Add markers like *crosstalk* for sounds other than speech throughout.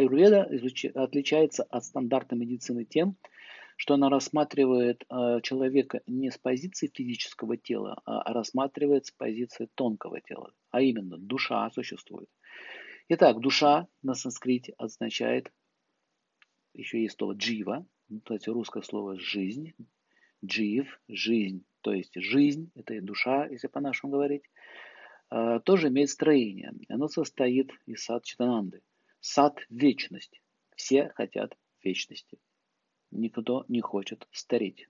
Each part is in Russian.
аюрведа отличается от стандартной медицины тем, что она рассматривает э, человека не с позиции физического тела, а рассматривает с позиции тонкого тела, а именно душа существует. Итак, душа на санскрите означает, еще есть слово джива, то есть русское слово жизнь, джив, жизнь, то есть жизнь, это и душа, если по-нашему говорить, э, тоже имеет строение. Оно состоит из сад читананды. Сад – вечность. Все хотят вечности. Никто не хочет стареть.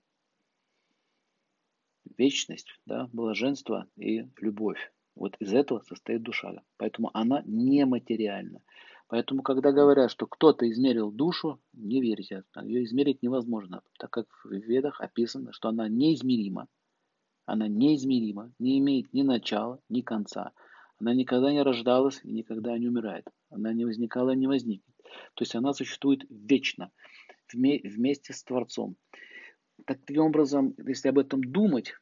Вечность, да, блаженство и любовь. Вот из этого состоит душа. Поэтому она нематериальна. Поэтому, когда говорят, что кто-то измерил душу, не верьте. Ее измерить невозможно, так как в ведах описано, что она неизмерима. Она неизмерима, не имеет ни начала, ни конца. Она никогда не рождалась и никогда не умирает. Она не возникала и не возникнет. То есть она существует вечно вместе с Творцом. Таким образом, если об этом думать,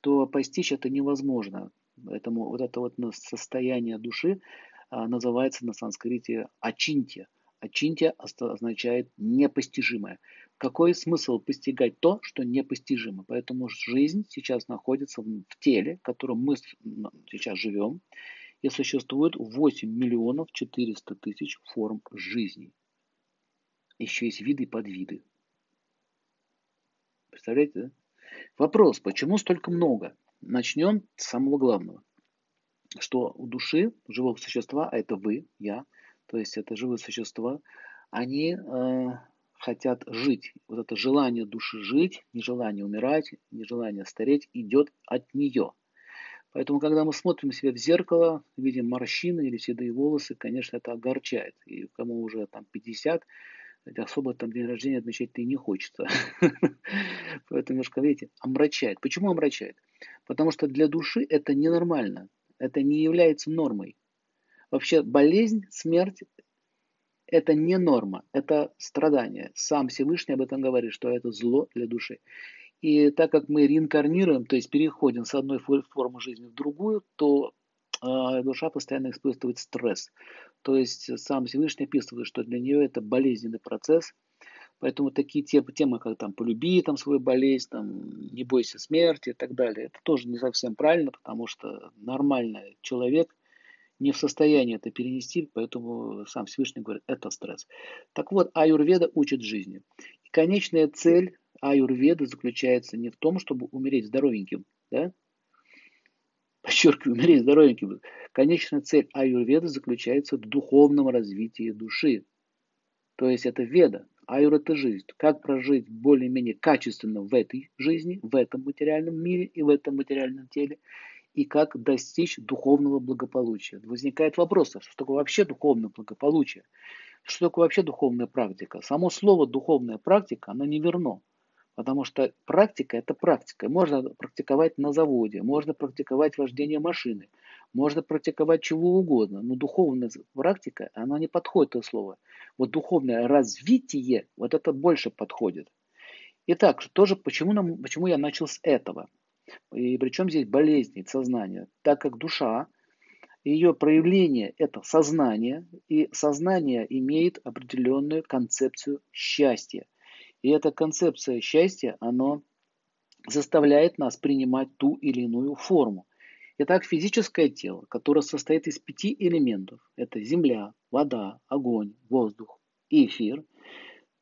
то постичь это невозможно. Поэтому вот это вот состояние души а, называется на санскрите ачинтия. Ачинтия означает непостижимое. Какой смысл постигать то, что непостижимо? Поэтому жизнь сейчас находится в теле, в котором мы сейчас живем, и существует 8 миллионов 400 тысяч форм жизни еще есть виды и подвиды. Представляете, да? Вопрос, почему столько много? Начнем с самого главного. Что у души, живого существа, а это вы, я, то есть это живые существа, они э, хотят жить. Вот это желание души жить, нежелание умирать, нежелание стареть идет от нее. Поэтому, когда мы смотрим себе в зеркало, видим морщины или седые волосы, конечно, это огорчает. И кому уже там 50, особо там день рождения отмечать-то и не хочется. *laughs* Поэтому немножко, видите, омрачает. Почему омрачает? Потому что для души это ненормально. Это не является нормой. Вообще болезнь, смерть – это не норма, это страдание. Сам Всевышний об этом говорит, что это зло для души. И так как мы реинкарнируем, то есть переходим с одной формы жизни в другую, то э, душа постоянно испытывает стресс. То есть сам Всевышний описывает, что для нее это болезненный процесс. Поэтому такие темы, темы как там полюби там свою болезнь, там, не бойся смерти и так далее, это тоже не совсем правильно, потому что нормальный человек не в состоянии это перенести, поэтому сам Всевышний говорит, это стресс. Так вот, аюрведа учит жизни. И конечная цель аюрведы заключается не в том, чтобы умереть здоровеньким, да? подчеркиваю, умереть здоровеньким. Конечная цель аюрведы заключается в духовном развитии души. То есть это веда. Аюр – это жизнь. Как прожить более-менее качественно в этой жизни, в этом материальном мире и в этом материальном теле. И как достичь духовного благополучия. Возникает вопрос, а что такое вообще духовное благополучие? Что такое вообще духовная практика? Само слово духовная практика, оно не верно. Потому что практика – это практика. Можно практиковать на заводе, можно практиковать вождение машины, можно практиковать чего угодно. Но духовная практика, она не подходит это слово. Вот духовное развитие, вот это больше подходит. Итак, тоже почему, нам, почему я начал с этого? И причем здесь болезни сознания? Так как душа, ее проявление – это сознание, и сознание имеет определенную концепцию счастья – и эта концепция счастья, она заставляет нас принимать ту или иную форму. Итак, физическое тело, которое состоит из пяти элементов, это земля, вода, огонь, воздух и эфир.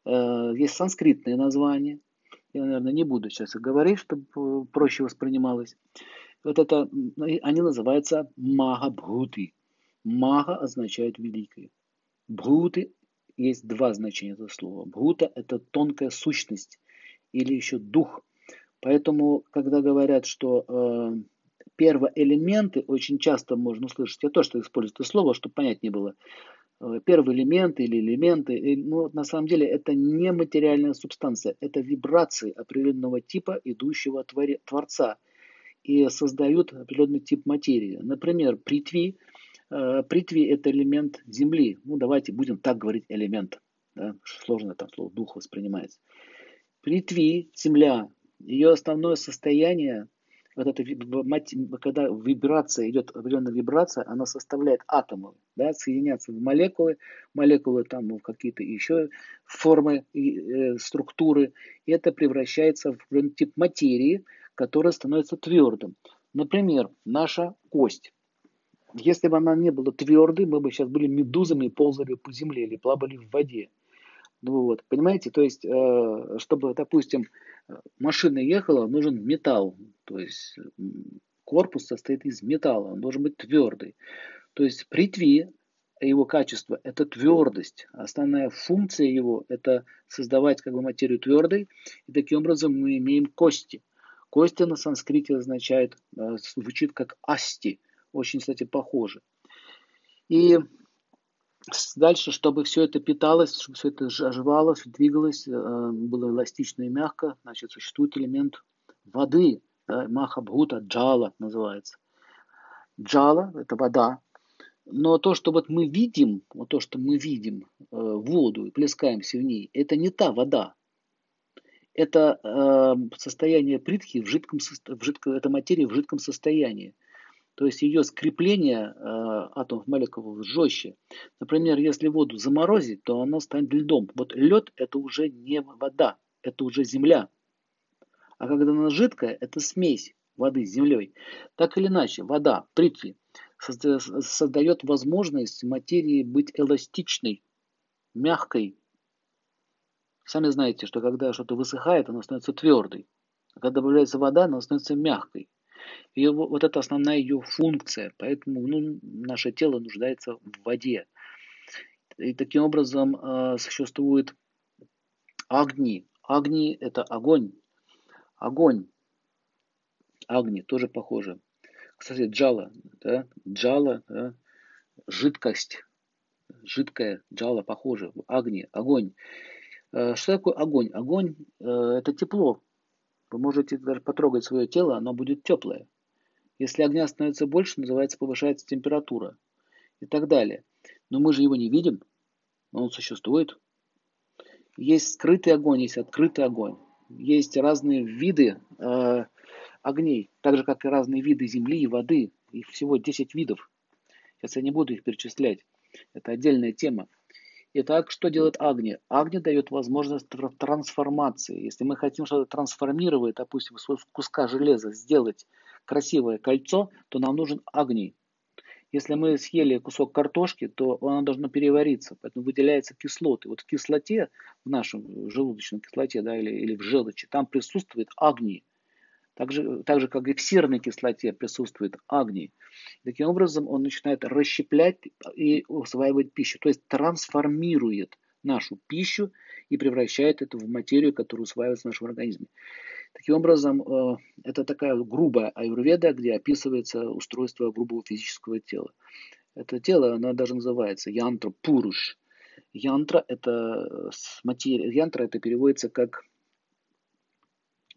Э, есть санскритные названия. Я, наверное, не буду сейчас говорить, чтобы проще воспринималось. Вот это, они называются Махабхути. Мага означает великий. Бхуты есть два значения этого слова. Бхута – это тонкая сущность или еще дух. Поэтому, когда говорят, что э, первоэлементы, очень часто можно услышать, я тоже использую это слово, чтобы понять не было, э, первые элементы или элементы, и, ну, на самом деле это не материальная субстанция, это вибрации определенного типа, идущего от Творца, и создают определенный тип материи. Например, притви – Э, притви – это элемент земли. Ну, давайте будем так говорить элемент. Да? Сложно там слово дух воспринимается. Притви, земля, ее основное состояние вот эта, когда вибрация идет, определенная вибрация, она составляет атомы, да, соединяются в молекулы, молекулы там в какие-то еще формы и э, структуры, и это превращается в тип материи, которая становится твердым. Например, наша кость. Если бы она не была твердой, мы бы сейчас были медузами и ползали по земле или плавали в воде. Ну вот, понимаете, то есть, э, чтобы, допустим, машина ехала, нужен металл, то есть корпус состоит из металла, он должен быть твердый. То есть притви, его качество – это твердость. Основная функция его – это создавать как бы материю твердой. И таким образом мы имеем кости. Кости на санскрите означает, э, звучит как асти. Очень, кстати, похоже. И Дальше, чтобы все это питалось, чтобы все это оживалось, двигалось, э, было эластично и мягко, значит, существует элемент воды, да, махабхута, джала называется. Джала – это вода. Но то, что вот мы видим, вот то, что мы видим, э, воду и плескаемся в ней, это не та вода. Это э, состояние притхи в жидком, в жидком, это материя в жидком состоянии. То есть ее скрепление э, атомов молекул жестче. Например, если воду заморозить, то она станет льдом. Вот лед это уже не вода, это уже земля. А когда она жидкая, это смесь воды с землей. Так или иначе, вода, притви, создает возможность материи быть эластичной, мягкой. Сами знаете, что когда что-то высыхает, оно становится твердой. А когда добавляется вода, оно становится мягкой. И вот это основная ее функция. Поэтому ну, наше тело нуждается в воде. И таким образом э, существует огни. Огни – это огонь. Огонь. Агни тоже похоже. Кстати, джала. Да? Джала да? жидкость. Жидкая джала похоже. Агни, огонь. Э, что такое огонь? Огонь э, – это тепло. Вы можете даже потрогать свое тело, оно будет теплое. Если огня становится больше, называется повышается температура и так далее. Но мы же его не видим, но он существует. Есть скрытый огонь, есть открытый огонь. Есть разные виды э, огней, так же как и разные виды земли и воды. Их всего 10 видов. Сейчас я не буду их перечислять. Это отдельная тема. Итак, что делает Агни? Агни дает возможность трансформации. Если мы хотим что-то трансформировать, допустим, из куска железа сделать красивое кольцо, то нам нужен Агни. Если мы съели кусок картошки, то она должна перевариться, поэтому выделяются кислоты. Вот в кислоте, в нашем желудочной кислоте да, или, или в желчи, там присутствует агни. Так же, так же, как и в серной кислоте присутствует агний. Таким образом, он начинает расщеплять и усваивать пищу, то есть трансформирует нашу пищу и превращает это в материю, которая усваивается в нашем организме. Таким образом, э, это такая грубая аюрведа, где описывается устройство грубого физического тела. Это тело, оно даже называется янтра пуруш. Янтра это материя, янтра это переводится как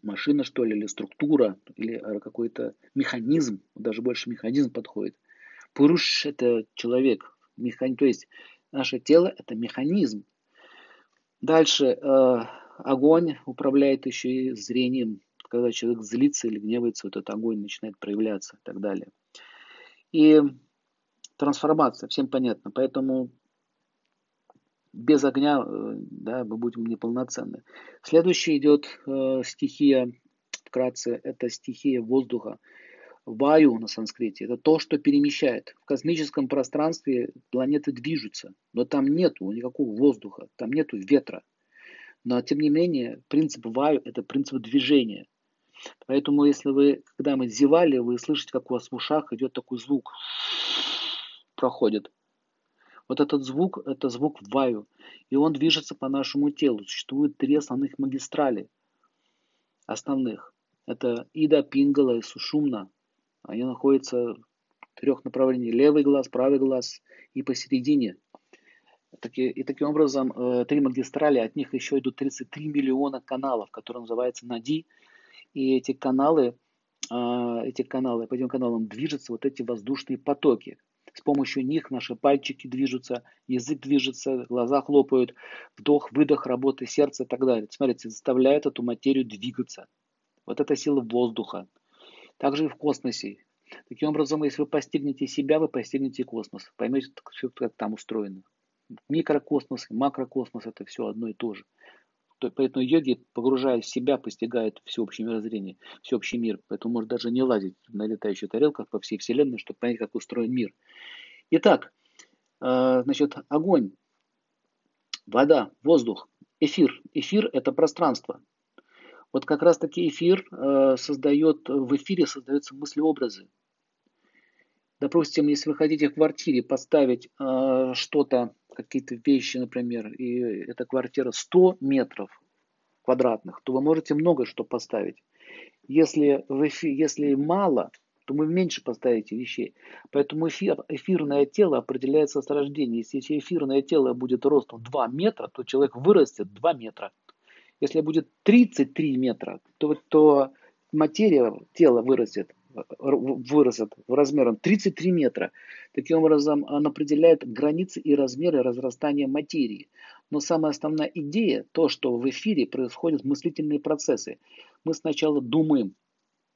машина, что ли, или структура, или э, какой-то механизм, даже больше механизм подходит. Пуруш – это человек, механи... то есть наше тело – это механизм. Дальше э, огонь управляет еще и зрением. Когда человек злится или гневается, вот этот огонь начинает проявляться и так далее. И трансформация, всем понятно. Поэтому без огня э, да, мы будем неполноценны. Следующий идет э, стихия, вкратце, это стихия воздуха. Ваю на санскрите – это то, что перемещает. В космическом пространстве планеты движутся, но там нету никакого воздуха, там нету ветра. Но тем не менее, принцип ваю – это принцип движения. Поэтому, если вы, когда мы зевали, вы слышите, как у вас в ушах идет такой звук, проходит. Вот этот звук, это звук ваю, и он движется по нашему телу. Существует три основных магистрали, основных. Это Ида, Пингала и Сушумна. Они находятся в трех направлениях. Левый глаз, правый глаз и посередине. И таким образом, э, три магистрали, от них еще идут 33 миллиона каналов, которые называются Нади. И эти каналы, э, эти каналы, по этим каналам движутся вот эти воздушные потоки. С помощью них наши пальчики движутся, язык движется, глаза хлопают, вдох, выдох, работа сердца и так далее. Смотрите, заставляет эту материю двигаться. Вот это сила воздуха. Также и в космосе. Таким образом, если вы постигнете себя, вы постигнете космос. Поймете, как там устроено. Микрокосмос и макрокосмос – это все одно и то же. Поэтому йоги, погружаясь в себя, постигают всеобщее мирозрение, всеобщий мир. Поэтому может даже не лазить на летающих тарелках по всей Вселенной, чтобы понять, как устроен мир. Итак, э, значит, огонь, вода, воздух, эфир. Эфир – это пространство. Вот как раз таки эфир э, создает, в эфире создаются мыслеобразы. Допустим, если вы хотите в квартире поставить э, что-то, какие-то вещи, например, и эта квартира 100 метров квадратных, то вы можете много что поставить. Если, в если мало, то вы меньше поставите вещей. Поэтому эфир, эфирное тело определяется с рождения. Если эфирное тело будет ростом 2 метра, то человек вырастет 2 метра. Если будет 33 метра, то, то материя тела вырастет вырастет в размером 33 метра. Таким образом, он определяет границы и размеры разрастания материи. Но самая основная идея, то, что в эфире происходят мыслительные процессы. Мы сначала думаем,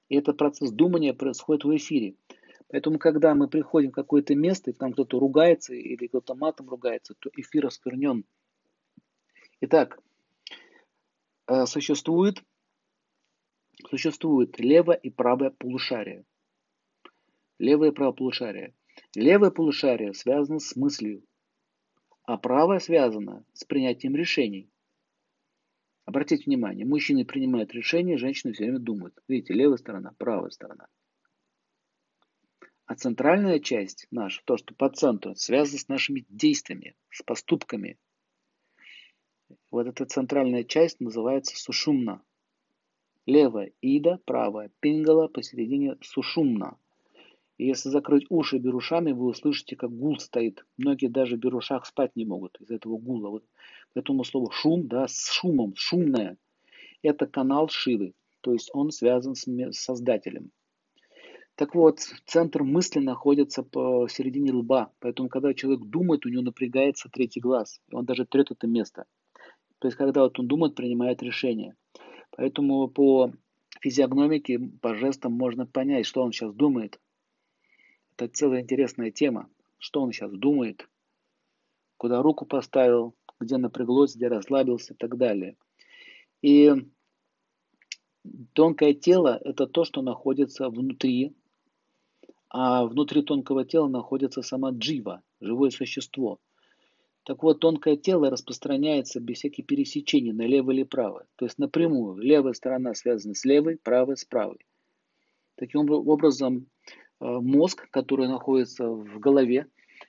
и этот процесс думания происходит в эфире. Поэтому, когда мы приходим в какое-то место, и там кто-то ругается или кто-то матом ругается, то эфир осквернен. Итак, э, существует существует левое и правое полушарие. Левое и правое полушарие. Левое полушарие связано с мыслью, а правое связано с принятием решений. Обратите внимание, мужчины принимают решения, женщины все время думают. Видите, левая сторона, правая сторона. А центральная часть наша, то, что по центру, связано с нашими действиями, с поступками. Вот эта центральная часть называется сушумна. Левая ида, правая пингала, посередине сушумна. И если закрыть уши берушами, вы услышите, как гул стоит. Многие даже в берушах спать не могут из этого гула. Вот поэтому слово шум, да, с шумом, шумное. Это канал Шивы, то есть он связан с Создателем. Так вот, центр мысли находится по середине лба, поэтому когда человек думает, у него напрягается третий глаз, и он даже трет это место. То есть, когда вот он думает, принимает решение. Поэтому по физиогномике, по жестам можно понять, что он сейчас думает. Это целая интересная тема. Что он сейчас думает, куда руку поставил, где напряглось, где расслабился и так далее. И тонкое тело – это то, что находится внутри, а внутри тонкого тела находится сама джива, живое существо – так вот, тонкое тело распространяется без всяких пересечений налево или право. То есть напрямую. Левая сторона связана с левой, правая с правой. Таким образом, э, мозг, который находится в голове,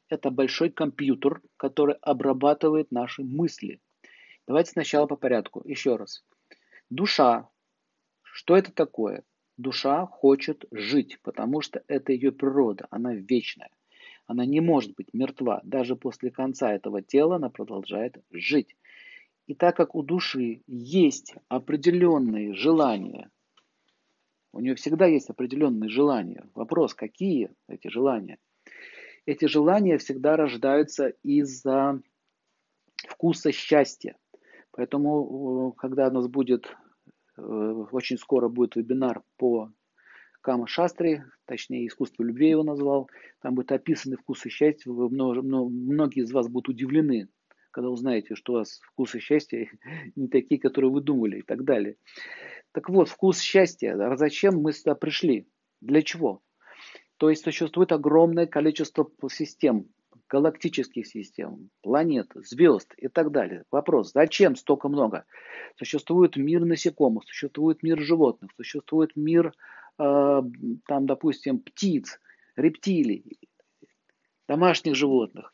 это большой компьютер, который обрабатывает наши мысли. Давайте сначала по порядку. Еще раз. Душа. Что это такое? Душа хочет жить, потому что это ее природа, она вечная. Она не может быть мертва. Даже после конца этого тела она продолжает жить. И так как у души есть определенные желания, у нее всегда есть определенные желания. Вопрос, какие эти желания? Эти желания всегда рождаются из-за вкуса счастья. Поэтому, э, когда у нас будет, э, очень скоро будет вебинар по Кама Шастри, точнее искусство любви его назвал. Там будет описаны вкусы счастья. Вы, много, многие из вас будут удивлены, когда узнаете, что у вас вкусы счастья *laughs* не такие, которые вы думали и так далее. Так вот, вкус счастья. А зачем мы сюда пришли? Для чего? То есть существует огромное количество систем, галактических систем, планет, звезд и так далее. Вопрос, зачем столько много? Существует мир насекомых, существует мир животных, существует мир там, допустим, птиц, рептилий, домашних животных,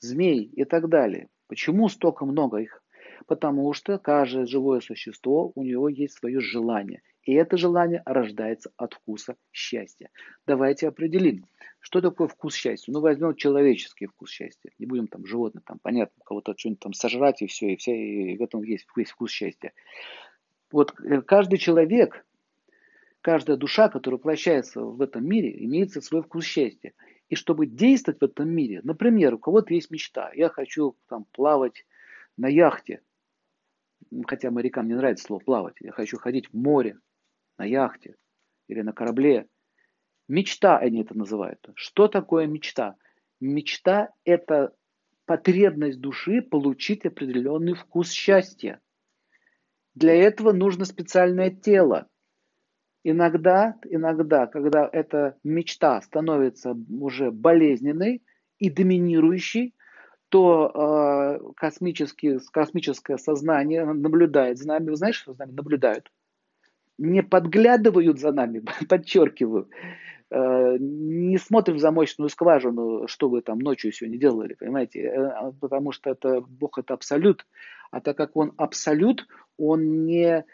змей и так далее. Почему столько много их? Потому что каждое живое существо, у него есть свое желание. И это желание рождается от вкуса счастья. Давайте определим, что такое вкус счастья. Ну, возьмем человеческий вкус счастья. Не будем там животных, там, понятно, кого-то что-нибудь там сожрать и все, и, все, и в этом есть весь вкус счастья. Вот э, каждый человек Каждая душа, которая воплощается в этом мире, имеет свой вкус счастья. И чтобы действовать в этом мире, например, у кого-то есть мечта, я хочу там плавать на яхте, хотя морякам не нравится слово плавать, я хочу ходить в море на яхте или на корабле, Мечта они это называют. Что такое мечта? Мечта – это потребность души получить определенный вкус счастья. Для этого нужно специальное тело. Иногда, иногда, когда эта мечта становится уже болезненной и доминирующей, то э, космический, космическое сознание наблюдает за нами. Вы знаете, что за нами наблюдают? Не подглядывают за нами, *laughs* подчеркиваю, э, не смотрим в замочную скважину, что вы там ночью сегодня делали, понимаете? Э, потому что это Бог это абсолют. А так как он абсолют, он не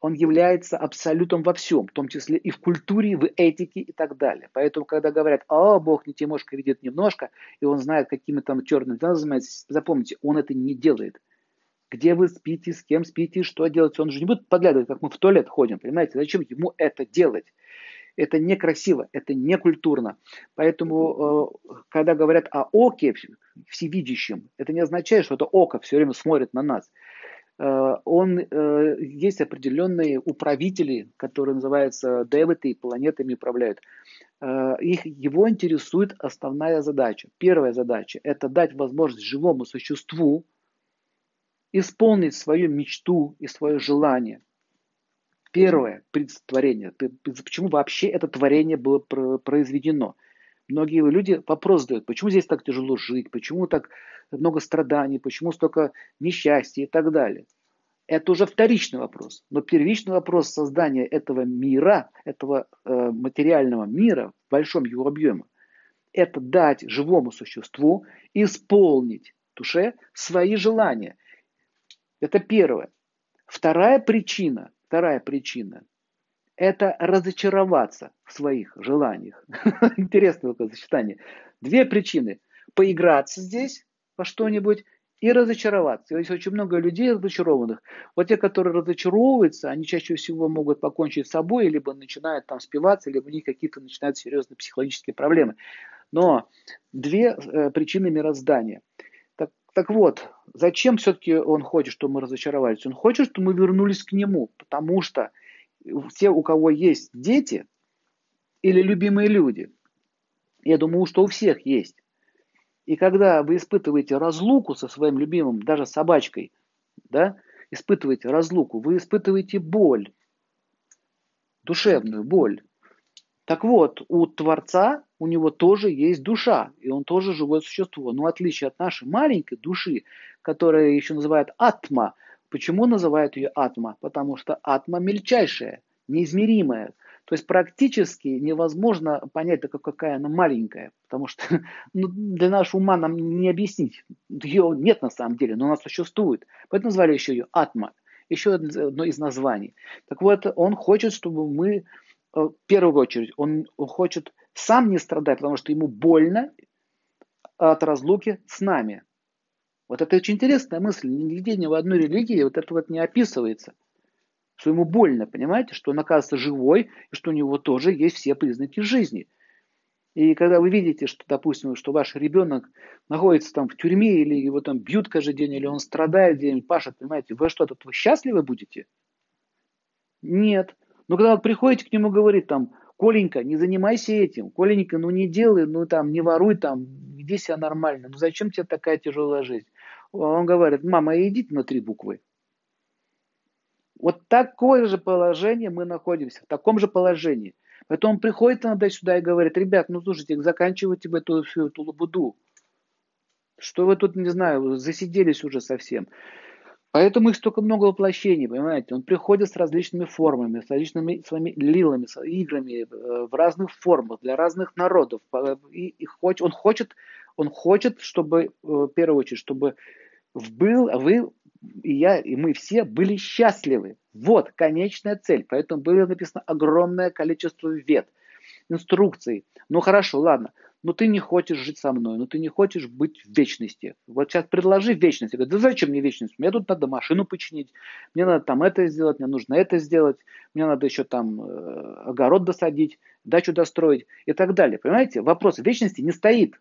он является абсолютом во всем, в том числе и в культуре, в этике и так далее. Поэтому, когда говорят, а, Бог не Тимошка видит немножко, и он знает, какими там черными делами занимается, запомните, он это не делает. Где вы спите, с кем спите, что делать, он же не будет подглядывать, как мы в туалет ходим, понимаете? Зачем ему это делать? Это некрасиво, это не культурно. Поэтому, э, когда говорят о оке всевидящем, это не означает, что это око все время смотрит на нас. Э, он, э, есть определенные управители, которые называются девиты, планетами управляют. Э, их, его интересует основная задача. Первая задача – это дать возможность живому существу исполнить свою мечту и свое желание. Первое – предтворение. Почему вообще это творение было произведено? Многие люди вопрос задают, почему здесь так тяжело жить, почему так много страданий, почему столько несчастья и так далее. Это уже вторичный вопрос. Но первичный вопрос создания этого мира, этого э, материального мира в большом его объеме, это дать живому существу исполнить душе свои желания. Это первое. Вторая причина, вторая причина – это разочароваться в своих желаниях. *laughs* Интересное такое сочетание. Две причины. Поиграться здесь во что-нибудь и разочароваться. Есть очень много людей разочарованных. Вот те, которые разочаровываются, они чаще всего могут покончить с собой, либо начинают там спиваться, либо у них какие-то начинают серьезные психологические проблемы. Но две э, причины мироздания. Так, так вот, зачем все-таки он хочет, чтобы мы разочаровались? Он хочет, чтобы мы вернулись к нему, потому что все, у кого есть дети или любимые люди, я думаю, что у всех есть, и когда вы испытываете разлуку со своим любимым, даже собачкой, да, испытываете разлуку, вы испытываете боль, душевную боль. Так вот, у Творца, у него тоже есть душа, и он тоже живое существо. Но в отличие от нашей маленькой души, которая еще называют атма, почему называют ее атма? Потому что атма мельчайшая, неизмеримая. То есть практически невозможно понять, какая она маленькая, потому что *laughs* ну, для нашего ума нам не объяснить. Ее нет на самом деле, но она существует. Поэтому назвали еще ее атма, еще одно из названий. Так вот, он хочет, чтобы мы, э, в первую очередь, он хочет сам не страдать, потому что ему больно от разлуки с нами. Вот это очень интересная мысль. Нигде ни в одной религии вот это вот не описывается что ему больно, понимаете, что он оказывается живой, и что у него тоже есть все признаки жизни. И когда вы видите, что, допустим, что ваш ребенок находится там в тюрьме, или его там бьют каждый день, или он страдает где-нибудь, пашет, понимаете, вы что, тут вы счастливы будете? Нет. Но когда вы приходите к нему, говорит там, Коленька, не занимайся этим, Коленька, ну не делай, ну там, не воруй там, веди себя нормально, ну зачем тебе такая тяжелая жизнь? Он говорит, мама, идите на три буквы. Вот такое же положение мы находимся, в таком же положении. Поэтому он приходит иногда сюда и говорит, ребят, ну слушайте, заканчивайте вы эту, всю эту лабуду. Что вы тут, не знаю, засиделись уже совсем. Поэтому их столько много воплощений, понимаете? Он приходит с различными формами, с различными своими лилами, с играми э, в разных формах, для разных народов. И, и хоч, он, хочет, он хочет, чтобы, э, в первую очередь, чтобы был, вы и я, и мы все были счастливы. Вот конечная цель. Поэтому было написано огромное количество вет, инструкций. Ну хорошо, ладно, но ты не хочешь жить со мной, но ты не хочешь быть в вечности. Вот сейчас предложи вечность. Я говорю, да зачем мне вечность? Мне тут надо машину починить, мне надо там это сделать, мне нужно это сделать, мне надо еще там э, огород досадить, дачу достроить и так далее. Понимаете, вопрос вечности не стоит.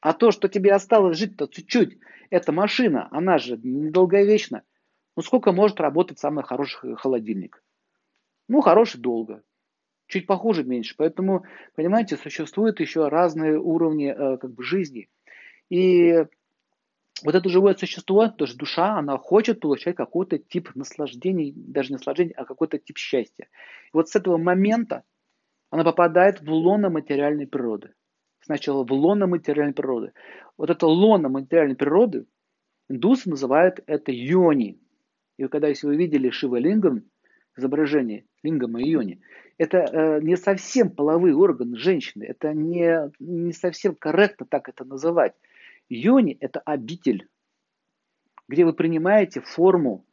А то, что тебе осталось жить-то чуть-чуть, эта машина, она же недолговечна. Ну сколько может работать самый хороший холодильник? Ну, хороший долго. чуть похуже меньше. Поэтому, понимаете, существуют еще разные уровни э, как бы жизни. И вот это живое существо, тоже душа, она хочет получать какой-то тип наслаждений, даже не наслаждений, а какой-то тип счастья. И вот с этого момента она попадает в лоно материальной природы. Сначала в лоно материальной природы. Вот это лоно материальной природы индусы называют это йони. И когда, если вы видели Шива Лингам, изображение Лингама и йони, это э, не совсем половые органы женщины, это не, не совсем корректно так это называть. Йони – это обитель, где вы принимаете форму.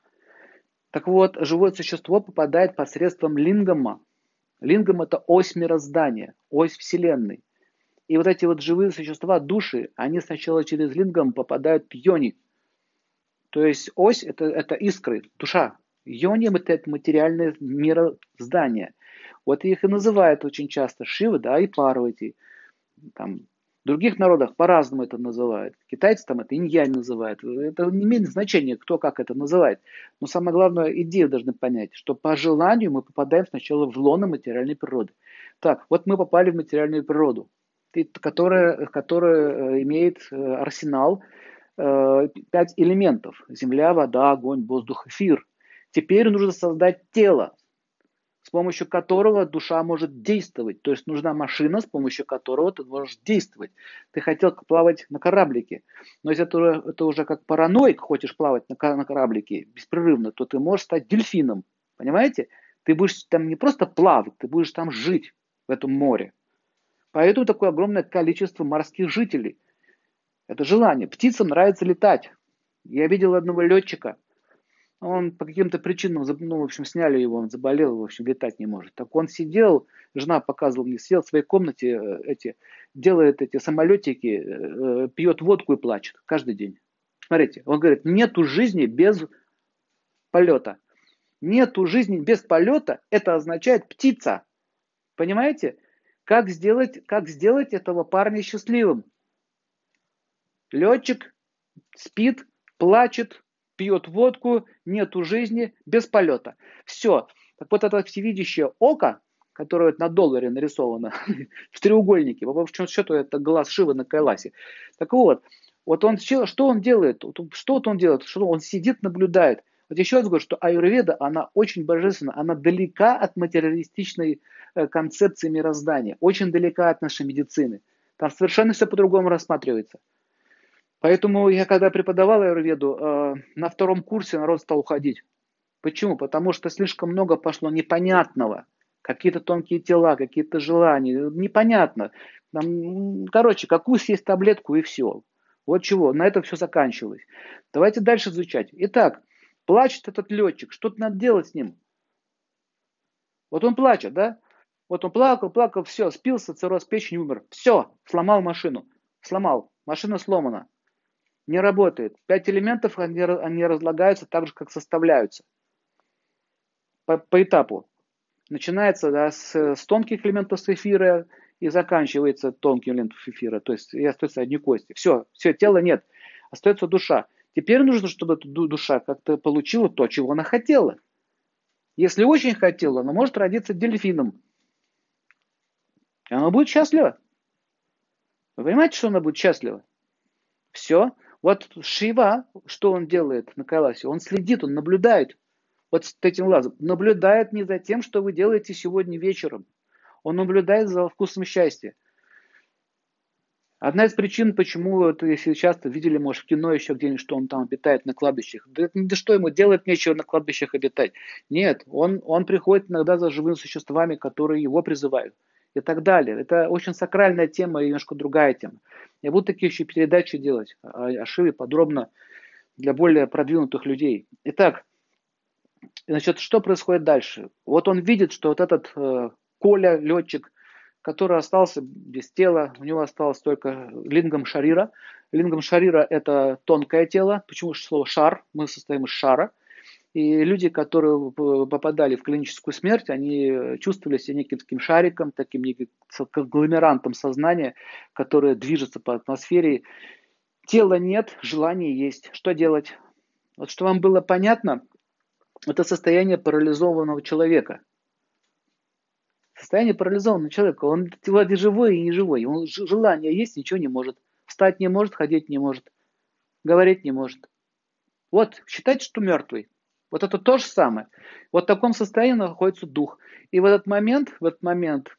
Так вот, живое существо попадает посредством лингама. Лингам – это ось мироздания, ось Вселенной. И вот эти вот живые существа, души, они сначала через лингам попадают в йони. То есть ось это, это искры, душа. Йони – это материальное мироздание. Вот их и называют очень часто Шива, да, и Парвати. Там, в других народах по-разному это называют. Китайцы там это инь-янь называют. Это не имеет значения, кто как это называет. Но самое главное, идею должны понять, что по желанию мы попадаем сначала в лоно материальной природы. Так, вот мы попали в материальную природу, которая, которая э, имеет э, арсенал э, пять элементов. Земля, вода, огонь, воздух, эфир. Теперь нужно создать тело, с помощью которого душа может действовать. То есть нужна машина, с помощью которого ты можешь действовать. Ты хотел плавать на кораблике, но если ты, это уже как параноик хочешь плавать на, на кораблике беспрерывно, то ты можешь стать дельфином. Понимаете? Ты будешь там не просто плавать, ты будешь там жить в этом море. Поэтому такое огромное количество морских жителей. Это желание. Птицам нравится летать. Я видел одного летчика, он по каким-то причинам, ну, в общем, сняли его, он заболел, в общем, летать не может. Так он сидел, жена показывала мне, сидел в своей комнате, э, эти, делает эти самолетики, э, пьет водку и плачет каждый день. Смотрите, он говорит, нету жизни без полета. Нету жизни без полета, это означает птица. Понимаете? Как сделать, как сделать этого парня счастливым? Летчик спит, плачет, пьет водку, нету жизни, без полета. Все. Так вот это всевидящее око, которое на долларе нарисовано *laughs* в треугольнике, по большому счету это глаз Шивы на Кайласе. Так вот, вот он, что он делает? Что он делает? Что он сидит, наблюдает. Вот еще раз говорю, что аюрведа, она очень божественна, она далека от материалистичной концепции мироздания, очень далека от нашей медицины. Там совершенно все по-другому рассматривается. Поэтому я когда преподавал аюрведу, э, на втором курсе народ стал уходить. Почему? Потому что слишком много пошло непонятного. Какие-то тонкие тела, какие-то желания. Непонятно. Там, короче, какую съесть таблетку и все. Вот чего. На этом все заканчивалось. Давайте дальше изучать. Итак, плачет этот летчик. Что-то надо делать с ним. Вот он плачет, да? Вот он плакал, плакал, все, спился, цирроз печени, умер. Все, сломал машину. Сломал. Машина сломана не работает. Пять элементов, они, они разлагаются так же, как составляются. По, по этапу. Начинается да, с, с тонких элементов эфира и заканчивается тонким элементом эфира. То есть и остаются одни кости. Все, все, тела нет. Остается душа. Теперь нужно, чтобы эта душа как-то получила то, чего она хотела. Если очень хотела, она может родиться дельфином. И она будет счастлива. Вы понимаете, что она будет счастлива? Все. Вот Шива, что он делает на Кайласе? Он следит, он наблюдает вот с этим глазом. Наблюдает не за тем, что вы делаете сегодня вечером. Он наблюдает за вкусом счастья. Одна из причин, почему, вот, если часто видели, может, в кино еще где-нибудь, что он там обитает на кладбищах. Да, да что ему делать нечего на кладбищах обитать? Нет, он, он приходит иногда за живыми существами, которые его призывают и так далее. Это очень сакральная тема и немножко другая тема. Я буду такие еще передачи делать о, о Шиве подробно для более продвинутых людей. Итак, значит, что происходит дальше? Вот он видит, что вот этот э, Коля, летчик, который остался без тела, у него осталось только лингам шарира. Лингам шарира – это тонкое тело. Почему слово шар? Мы состоим из шара – и люди, которые попадали в клиническую смерть, они чувствовали себя неким таким шариком, таким неким конгломерантом сознания, которое движется по атмосфере. Тела нет, желание есть. Что делать? Вот что вам было понятно, это состояние парализованного человека. Состояние парализованного человека. Он вроде живой и не живой. Он желание есть, ничего не может. Встать не может, ходить не может. Говорить не может. Вот, считайте, что мертвый. Вот это то же самое. Вот в таком состоянии находится дух. И в этот момент, в этот момент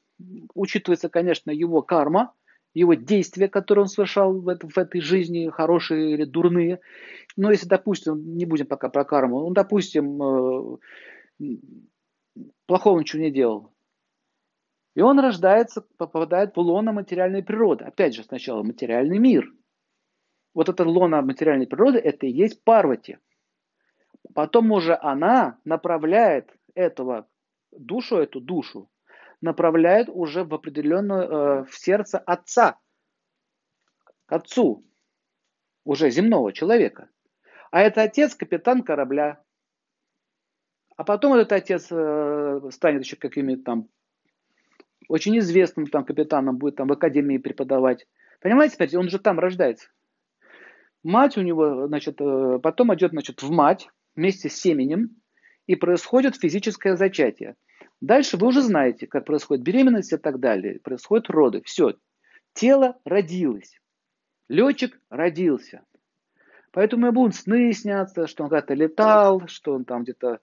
учитывается, конечно, его карма, его действия, которые он совершал в, это, в этой жизни, хорошие или дурные. Но если, допустим, не будем пока про карму, он, допустим, э, плохого ничего не делал, и он рождается, попадает в лоно материальной природы. Опять же, сначала материальный мир. Вот это лоно материальной природы, это и есть Парвати. Потом уже она направляет этого душу, эту душу, направляет уже в определенную, э, в сердце отца, к отцу, уже земного человека. А это отец капитан корабля. А потом этот отец э, станет еще какими-то там очень известным там капитаном, будет там в академии преподавать. Понимаете, он же там рождается. Мать у него, значит, э, потом идет, значит, в мать вместе с семенем, и происходит физическое зачатие. Дальше вы уже знаете, как происходит беременность и так далее. Происходят роды. Все. Тело родилось. Летчик родился. Поэтому и будут сны снятся, что он когда-то летал, что он там где-то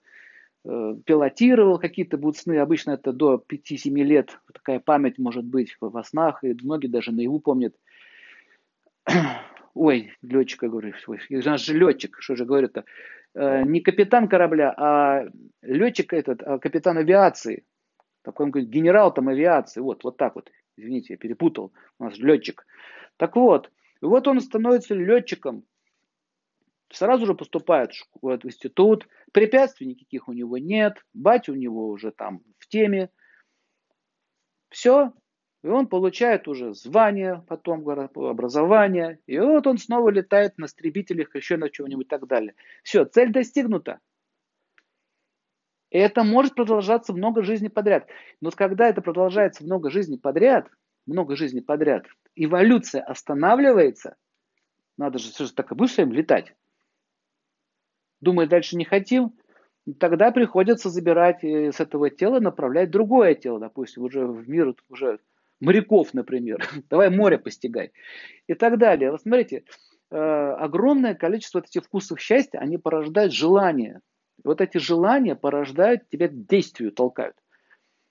э, пилотировал, какие-то будут сны. Обычно это до 5-7 лет такая память может быть во снах, и многие даже наяву помнят. *clears throat* Ой, летчика говорю, я же летчик, что же говорю-то? Э, не капитан корабля, а летчик этот, а капитан авиации. Такой он говорит, генерал там авиации. Вот, вот так вот. Извините, я перепутал. У нас летчик. Так вот, вот он становится летчиком. Сразу же поступает в институт. Препятствий никаких у него нет. Батя у него уже там в теме. Все, и он получает уже звание, потом образование. И вот он снова летает на истребителях, еще на чем-нибудь и так далее. Все, цель достигнута. И это может продолжаться много жизней подряд. Но когда это продолжается много жизней подряд, много жизней подряд, эволюция останавливается, надо же все же так и быстро летать. Думаю, дальше не хотим, тогда приходится забирать э, с этого тела, направлять другое тело, допустим, уже в мир, уже моряков, например. *laughs* Давай море постигай. И так далее. Вот смотрите, э, огромное количество вот этих вкусов счастья, они порождают желания. Вот эти желания порождают тебя к действию, толкают.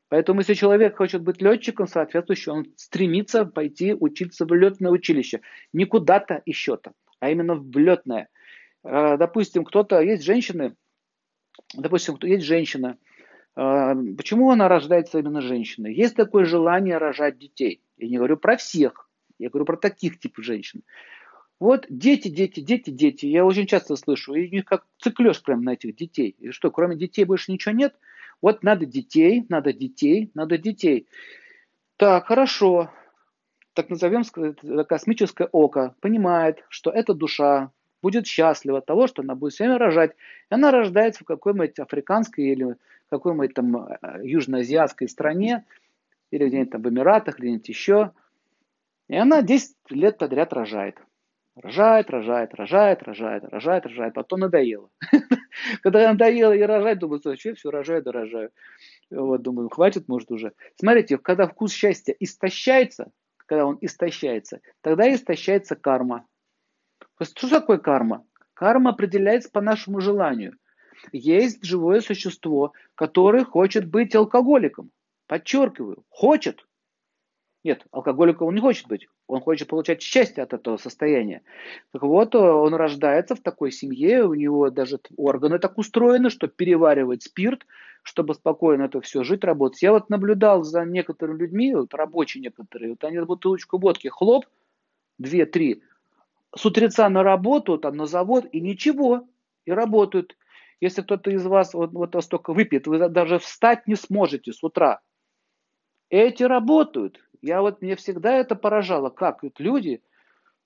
Поэтому, если человек хочет быть летчиком, соответственно, он стремится пойти учиться в летное училище. Не куда-то еще-то, а именно в летное. Э, допустим, кто-то, есть женщины, допустим, есть женщина, почему она рождается именно женщиной? Есть такое желание рожать детей. Я не говорю про всех, я говорю про таких типов женщин. Вот дети, дети, дети, дети. Я очень часто слышу, и у них как циклешь прям на этих детей. И что, кроме детей больше ничего нет? Вот надо детей, надо детей, надо детей. Так, хорошо. Так назовем космическое око понимает, что эта душа будет счастлива от того, что она будет все время рожать. И она рождается в какой-нибудь африканской или какой-нибудь там э, южноазиатской стране, или где-нибудь там в Эмиратах, где-нибудь еще. И она 10 лет подряд рожает. Рожает, рожает, рожает, рожает, рожает, рожает. Потом надоело. *laughs* Когда надоело и рожать, думаю, что я все рожаю, да рожаю. Вот, думаю, хватит, может, уже. Смотрите, когда вкус счастья истощается, когда он истощается, тогда истощается карма. Что такое карма? Карма определяется по нашему желанию. Есть живое существо, которое хочет быть алкоголиком. Подчеркиваю, хочет. Нет, алкоголиком он не хочет быть. Он хочет получать счастье от этого состояния. Так вот, он рождается в такой семье, у него даже органы так устроены, что переваривать спирт, чтобы спокойно это все жить, работать. Я вот наблюдал за некоторыми людьми, вот рабочие некоторые, вот они бутылочку водки, хлоп, две-три, с утреца на работу, там на завод, и ничего, и работают. Если кто-то из вас вот, вот столько выпьет, вы даже встать не сможете с утра. Эти работают. Я вот, мне всегда это поражало, как вот люди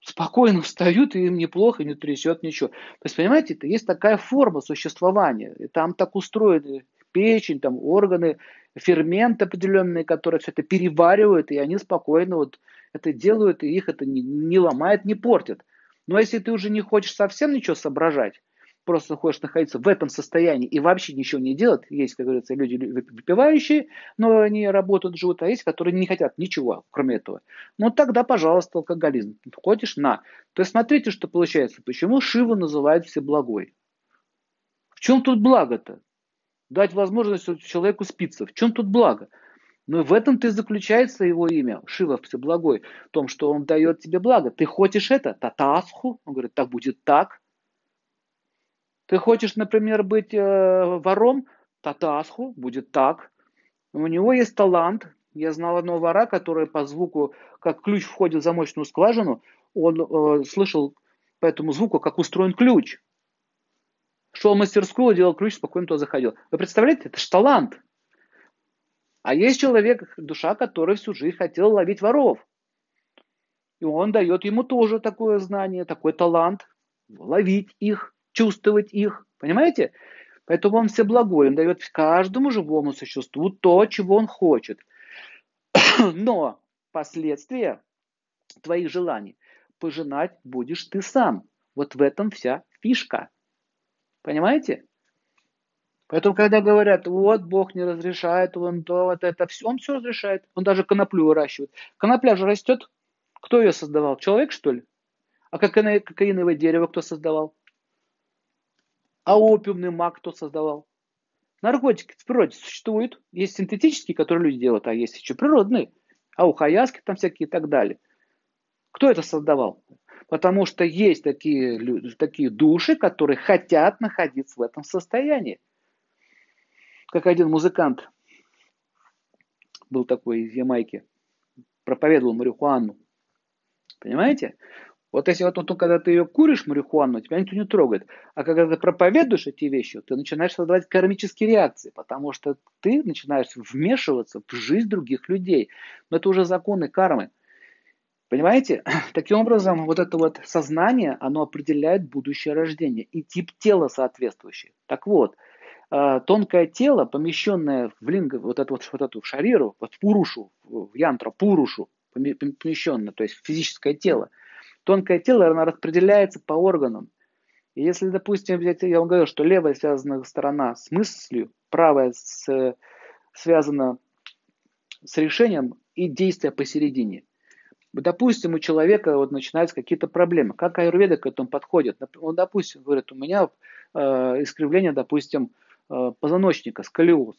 спокойно встают, и им неплохо, не трясет ничего. То есть, понимаете, это есть такая форма существования. И там так устроены печень, там органы, ферменты определенные, которые все это переваривают, и они спокойно вот это делают, и их это не, не ломает, не портит. Но если ты уже не хочешь совсем ничего соображать, просто хочешь находиться в этом состоянии и вообще ничего не делать, есть, как говорится, люди выпивающие, но они работают, живут, а есть, которые не хотят ничего, кроме этого. Ну тогда, пожалуйста, алкоголизм. Ходишь на. То есть смотрите, что получается. Почему Шива называют всеблагой? В чем тут благо-то? Дать возможность человеку спиться. В чем тут благо? Но в этом-то и заключается его имя, Шива Всеблагой, в том, что он дает тебе благо. Ты хочешь это? Татасху? Он говорит, так будет так. Ты хочешь, например, быть э, вором? Татасху, будет так. У него есть талант. Я знал одного вора, который по звуку, как ключ входит в замочную скважину, он э, слышал по этому звуку, как устроен ключ. Шел в мастерскую, делал ключ, спокойно туда заходил. Вы представляете, это же талант. А есть человек, душа, который всю жизнь хотел ловить воров. И он дает ему тоже такое знание, такой талант, ловить их, чувствовать их. Понимаете? Поэтому он все благой, он дает каждому живому существу то, чего он хочет. *coughs* Но последствия твоих желаний пожинать будешь ты сам. Вот в этом вся фишка. Понимаете? Поэтому, когда говорят, вот Бог не разрешает, он то, вот это, все, он все разрешает. Он даже коноплю выращивает. Конопля же растет. Кто ее создавал? Человек, что ли? А кокаиновое дерево кто создавал? А опиумный мак кто создавал? Наркотики в природе существуют. Есть синтетические, которые люди делают, а есть еще природные. А у хаяски там всякие и так далее. Кто это создавал? Потому что есть такие, такие души, которые хотят находиться в этом состоянии как один музыкант был такой из Ямайки, проповедовал марихуану. Понимаете? Вот если вот, вот когда ты ее куришь, марихуану, тебя никто не трогает. А когда ты проповедуешь эти вещи, ты начинаешь создавать кармические реакции, потому что ты начинаешь вмешиваться в жизнь других людей. Но это уже законы кармы. Понимаете? *clears throat* Таким образом, вот это вот сознание, оно определяет будущее рождение и тип тела соответствующий. Так вот, а, тонкое тело, помещенное в линга, вот эту вот, вот эту шариру, вот в пурушу, в янтра, пурушу, помещенное, то есть физическое тело, тонкое тело, оно распределяется по органам. И если, допустим, я вам говорил, что левая связана сторона с мыслью, правая с, связана с решением и действие посередине. Допустим, у человека вот начинаются какие-то проблемы. Как аюрведа к этому подходит? Он, допустим, говорит, у меня э, искривление, допустим, Э, позвоночника, сколиоз.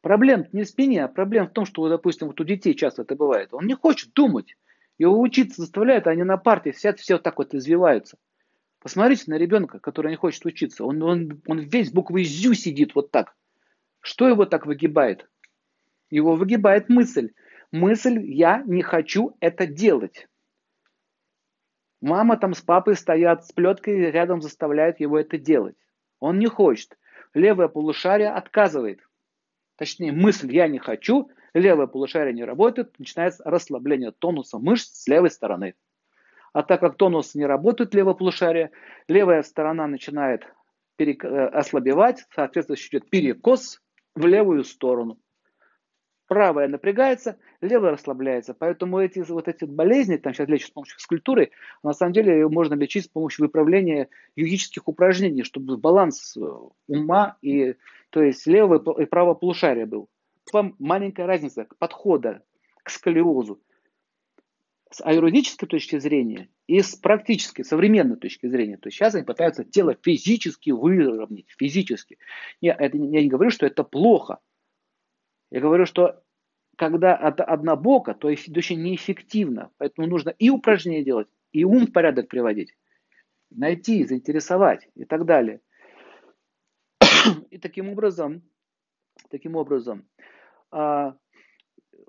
Проблем не в спине, а проблема в том, что, допустим, вот у детей часто это бывает. Он не хочет думать. Его учиться заставляют, а они на парте сидят, все вот так вот извиваются. Посмотрите на ребенка, который не хочет учиться. Он, он, он весь буквой «зю» сидит вот так. Что его так выгибает? Его выгибает мысль. Мысль «я не хочу это делать». Мама там с папой стоят с плеткой рядом, заставляют его это делать. Он не хочет левое полушарие отказывает. Точнее, мысль «я не хочу», левое полушарие не работает, начинается расслабление тонуса мышц с левой стороны. А так как тонус не работает, левое полушарие, левая сторона начинает перек... Э, ослабевать, соответственно, идет перекос в левую сторону правая напрягается, левая расслабляется. Поэтому эти вот эти болезни, там сейчас лечат с помощью скульптуры, на самом деле можно лечить с помощью выправления йогических упражнений, чтобы баланс э, ума и, то есть левое и правое полушарие был. Вам маленькая разница подхода к сколиозу с аюрведической точки зрения и с практической, современной точки зрения. То есть сейчас они пытаются тело физически выровнять, физически. Я, это, я не говорю, что это плохо. Я говорю, что когда это однобоко, то это очень неэффективно. Поэтому нужно и упражнения делать, и ум в порядок приводить. Найти, заинтересовать и так далее. *clears throat* И таким образом, таким образом, а,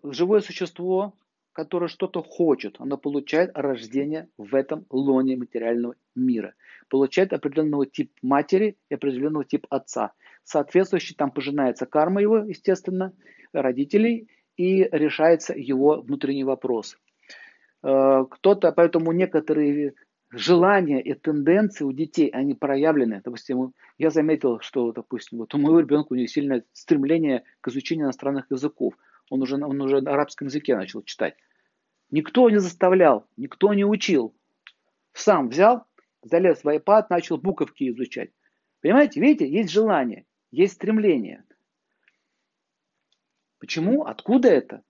живое существо, которое что-то хочет, оно получает рождение в этом лоне материального мира. Получает определенного тип матери и определенного тип отца – соответствующий там пожинается карма его, естественно, родителей, и решается его внутренний вопрос. Э, кто-то, поэтому некоторые желания и тенденции у детей, они проявлены. Допустим, я заметил, что, допустим, вот у моего ребенка у него сильное стремление к изучению иностранных языков. Он уже, он уже на арабском языке начал читать. Никто не заставлял, никто не учил. Сам взял, залез в iPad, начал буковки изучать. Понимаете, видите, есть желание, есть стремление. Почему? Откуда это?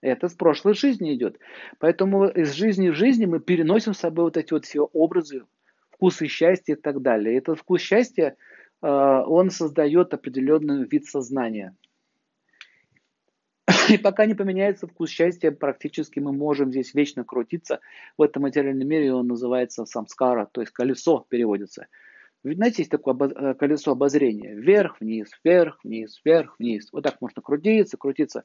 Это с прошлой жизни идет. Поэтому из жизни в жизни мы переносим с собой вот эти вот все образы, вкусы счастья и так далее. И этот вкус счастья, э, он создает определенный вид сознания. И пока не поменяется вкус счастья, практически мы можем здесь вечно крутиться в этом материальном мире. Он называется самскара, то есть колесо переводится. Ведь, знаете, есть такое э, колесо обозрения. Вверх, вниз, вверх, вниз, вверх, вниз. Вот так можно крутиться, крутиться.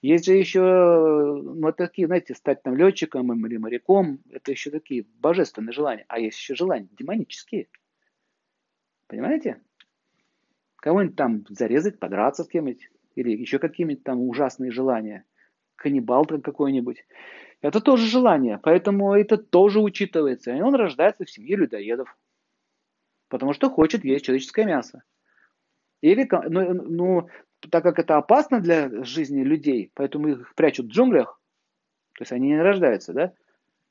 Есть же еще, ну, вот такие, знаете, стать там летчиком или моряком. Это еще такие божественные желания. А есть еще желания демонические. Понимаете? Кого-нибудь там зарезать, подраться с кем-нибудь. Или еще какие-нибудь там ужасные желания. Каннибал какой-нибудь. Это тоже желание. Поэтому это тоже учитывается. И он рождается в семье людоедов потому что хочет есть человеческое мясо. Или, ну, ну, так как это опасно для жизни людей, поэтому их прячут в джунглях, то есть они не рождаются, да,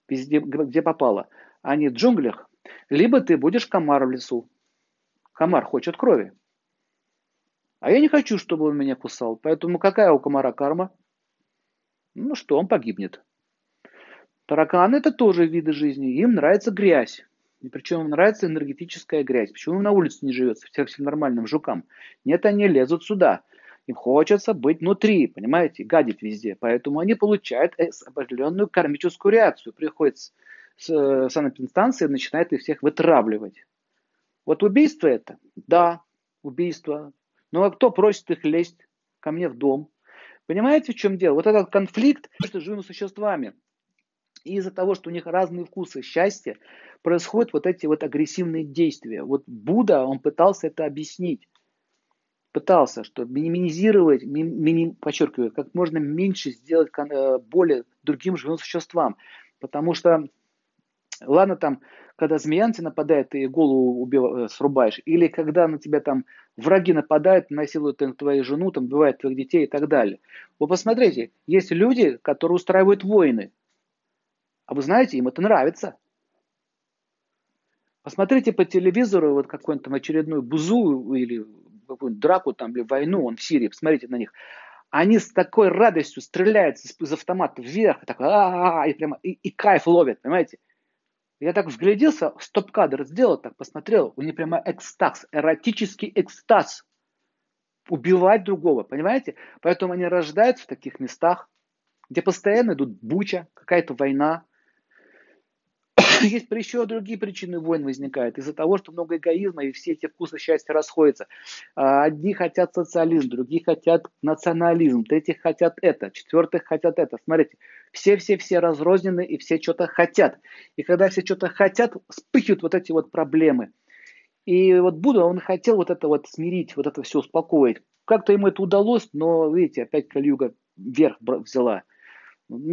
везде, где попало. Они в джунглях, либо ты будешь комар в лесу. Комар хочет крови. А я не хочу, чтобы он меня кусал. Поэтому какая у комара карма? Ну что, он погибнет. Тараканы это тоже виды жизни. Им нравится грязь. И причем им нравится энергетическая грязь. Почему им на улице не живется всем, всем нормальным жукам? Нет, они лезут сюда. Им хочется быть внутри, понимаете, гадить везде. Поэтому они получают э, определенную кармическую реакцию. Приходит с, с э, санэпидстанции и начинает их всех вытравливать. Вот убийство это? Да, убийство. Но кто просит их лезть ко мне в дом? Понимаете, в чем дело? Вот этот конфликт между живыми существами. И из-за того, что у них разные вкусы счастья, происходят вот эти вот агрессивные действия. Вот Будда, он пытался это объяснить. Пытался, что минимизировать, мини, подчеркиваю, как можно меньше сделать э, боли другим живым существам. Потому что, ладно там, когда змея на тебя нападает, ты голову убив... Э, срубаешь, или когда на тебя там враги нападают, насилуют твою жену, там, убивают твоих детей и так далее. Вы посмотрите, есть люди, которые устраивают войны, а вы знаете, им это нравится. Посмотрите по телевизору вот какую-нибудь там очередную бузу или какую-нибудь драку там или войну, он в Сирии, посмотрите на них. Они с такой радостью стреляют из автомата вверх, так, и, прямо, и, и кайф ловят, понимаете? Я так взгляделся, стоп-кадр сделал, так посмотрел, у них прямо экстаз, эротический экстаз. Убивать другого, понимаете? Поэтому они рождаются в таких местах, где постоянно идут буча, какая-то война, *laughs* есть еще другие причины войн возникают. Из-за того, что много эгоизма и все эти вкусы счастья расходятся. А, одни хотят социализм, другие хотят национализм, третьи хотят это, четвертых хотят это. Смотрите, все-все-все разрознены и все что-то хотят. И когда все что-то хотят, вспыхивают вот эти вот проблемы. И вот Будда, он хотел вот это вот смирить, вот это все успокоить. Как-то ему это удалось, но, видите, опять Калюга вверх взяла.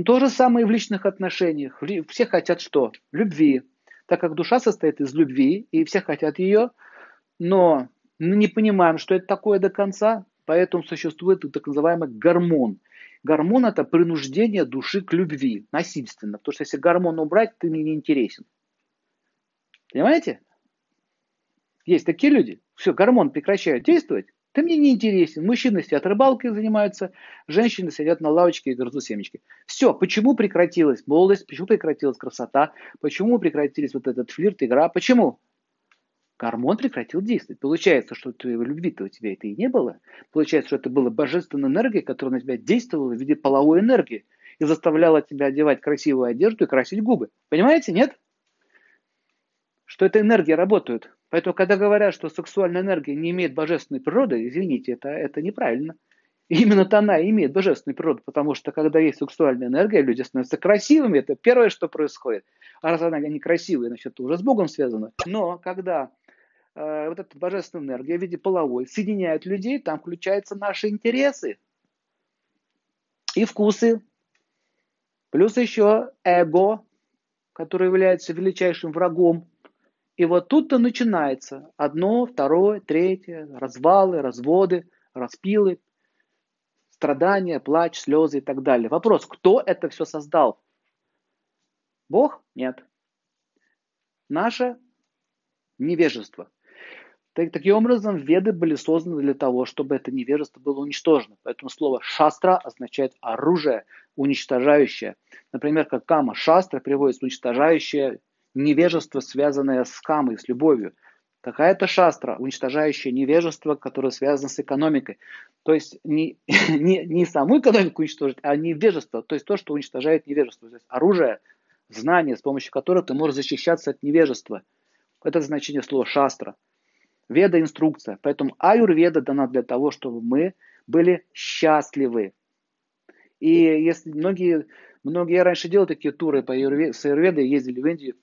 То же самое и в личных отношениях. Все хотят что? Любви. Так как душа состоит из любви, и все хотят ее, но мы не понимаем, что это такое до конца, поэтому существует так называемый гормон. Гормон – это принуждение души к любви, насильственно. Потому что если гормон убрать, ты мне не интересен. Понимаете? Есть такие люди. Все, гормон прекращает действовать, ты мне не интересен. Мужчины сидят рыбалкой занимаются, женщины сидят на лавочке и грызут семечки. Все, почему прекратилась молодость, почему прекратилась красота, почему прекратились вот этот флирт, игра, почему? Гормон прекратил действовать. Получается, что твоей любви-то у тебя это и не было. Получается, что это была божественная энергия, которая на тебя действовала в виде половой энергии и заставляла тебя одевать красивую одежду и красить губы. Понимаете, нет? Что эта энергия работает. Поэтому, когда говорят, что сексуальная энергия не имеет божественной природы, извините, это, это неправильно. *laughs* Именно-то она имеет божественную природу, потому что когда есть сексуальная энергия, люди становятся красивыми, это первое, что происходит. А раз она не красивая, значит, это уже с Богом связано. Но когда э, вот эта божественная энергия в виде половой соединяет людей, там включаются наши интересы и вкусы. Плюс еще эго, который является величайшим врагом и вот тут-то начинается одно, второе, третье, развалы, разводы, распилы, страдания, плач, слезы и так далее. Вопрос, кто это все создал? Бог? Нет. Наша невежество. Так, таким образом, веды были созданы для того, чтобы это невежество было уничтожено. Поэтому слово шастра означает оружие, уничтожающее. Например, как кама шастра приводится уничтожающее невежество, связанное с камой, с любовью. Какая-то шастра, уничтожающая невежество, которое связано с экономикой. То есть не, *laughs* не, не саму экономику уничтожить, а невежество. То есть то, что уничтожает невежество. То есть оружие, знание, с помощью которого ты можешь защищаться от невежества. Это значение слова шастра. Веда – инструкция. Поэтому аюрведа дана для того, чтобы мы были счастливы. И если многие, многие я раньше делал такие туры по аюрведе, с аюрведой, ездили в Индию,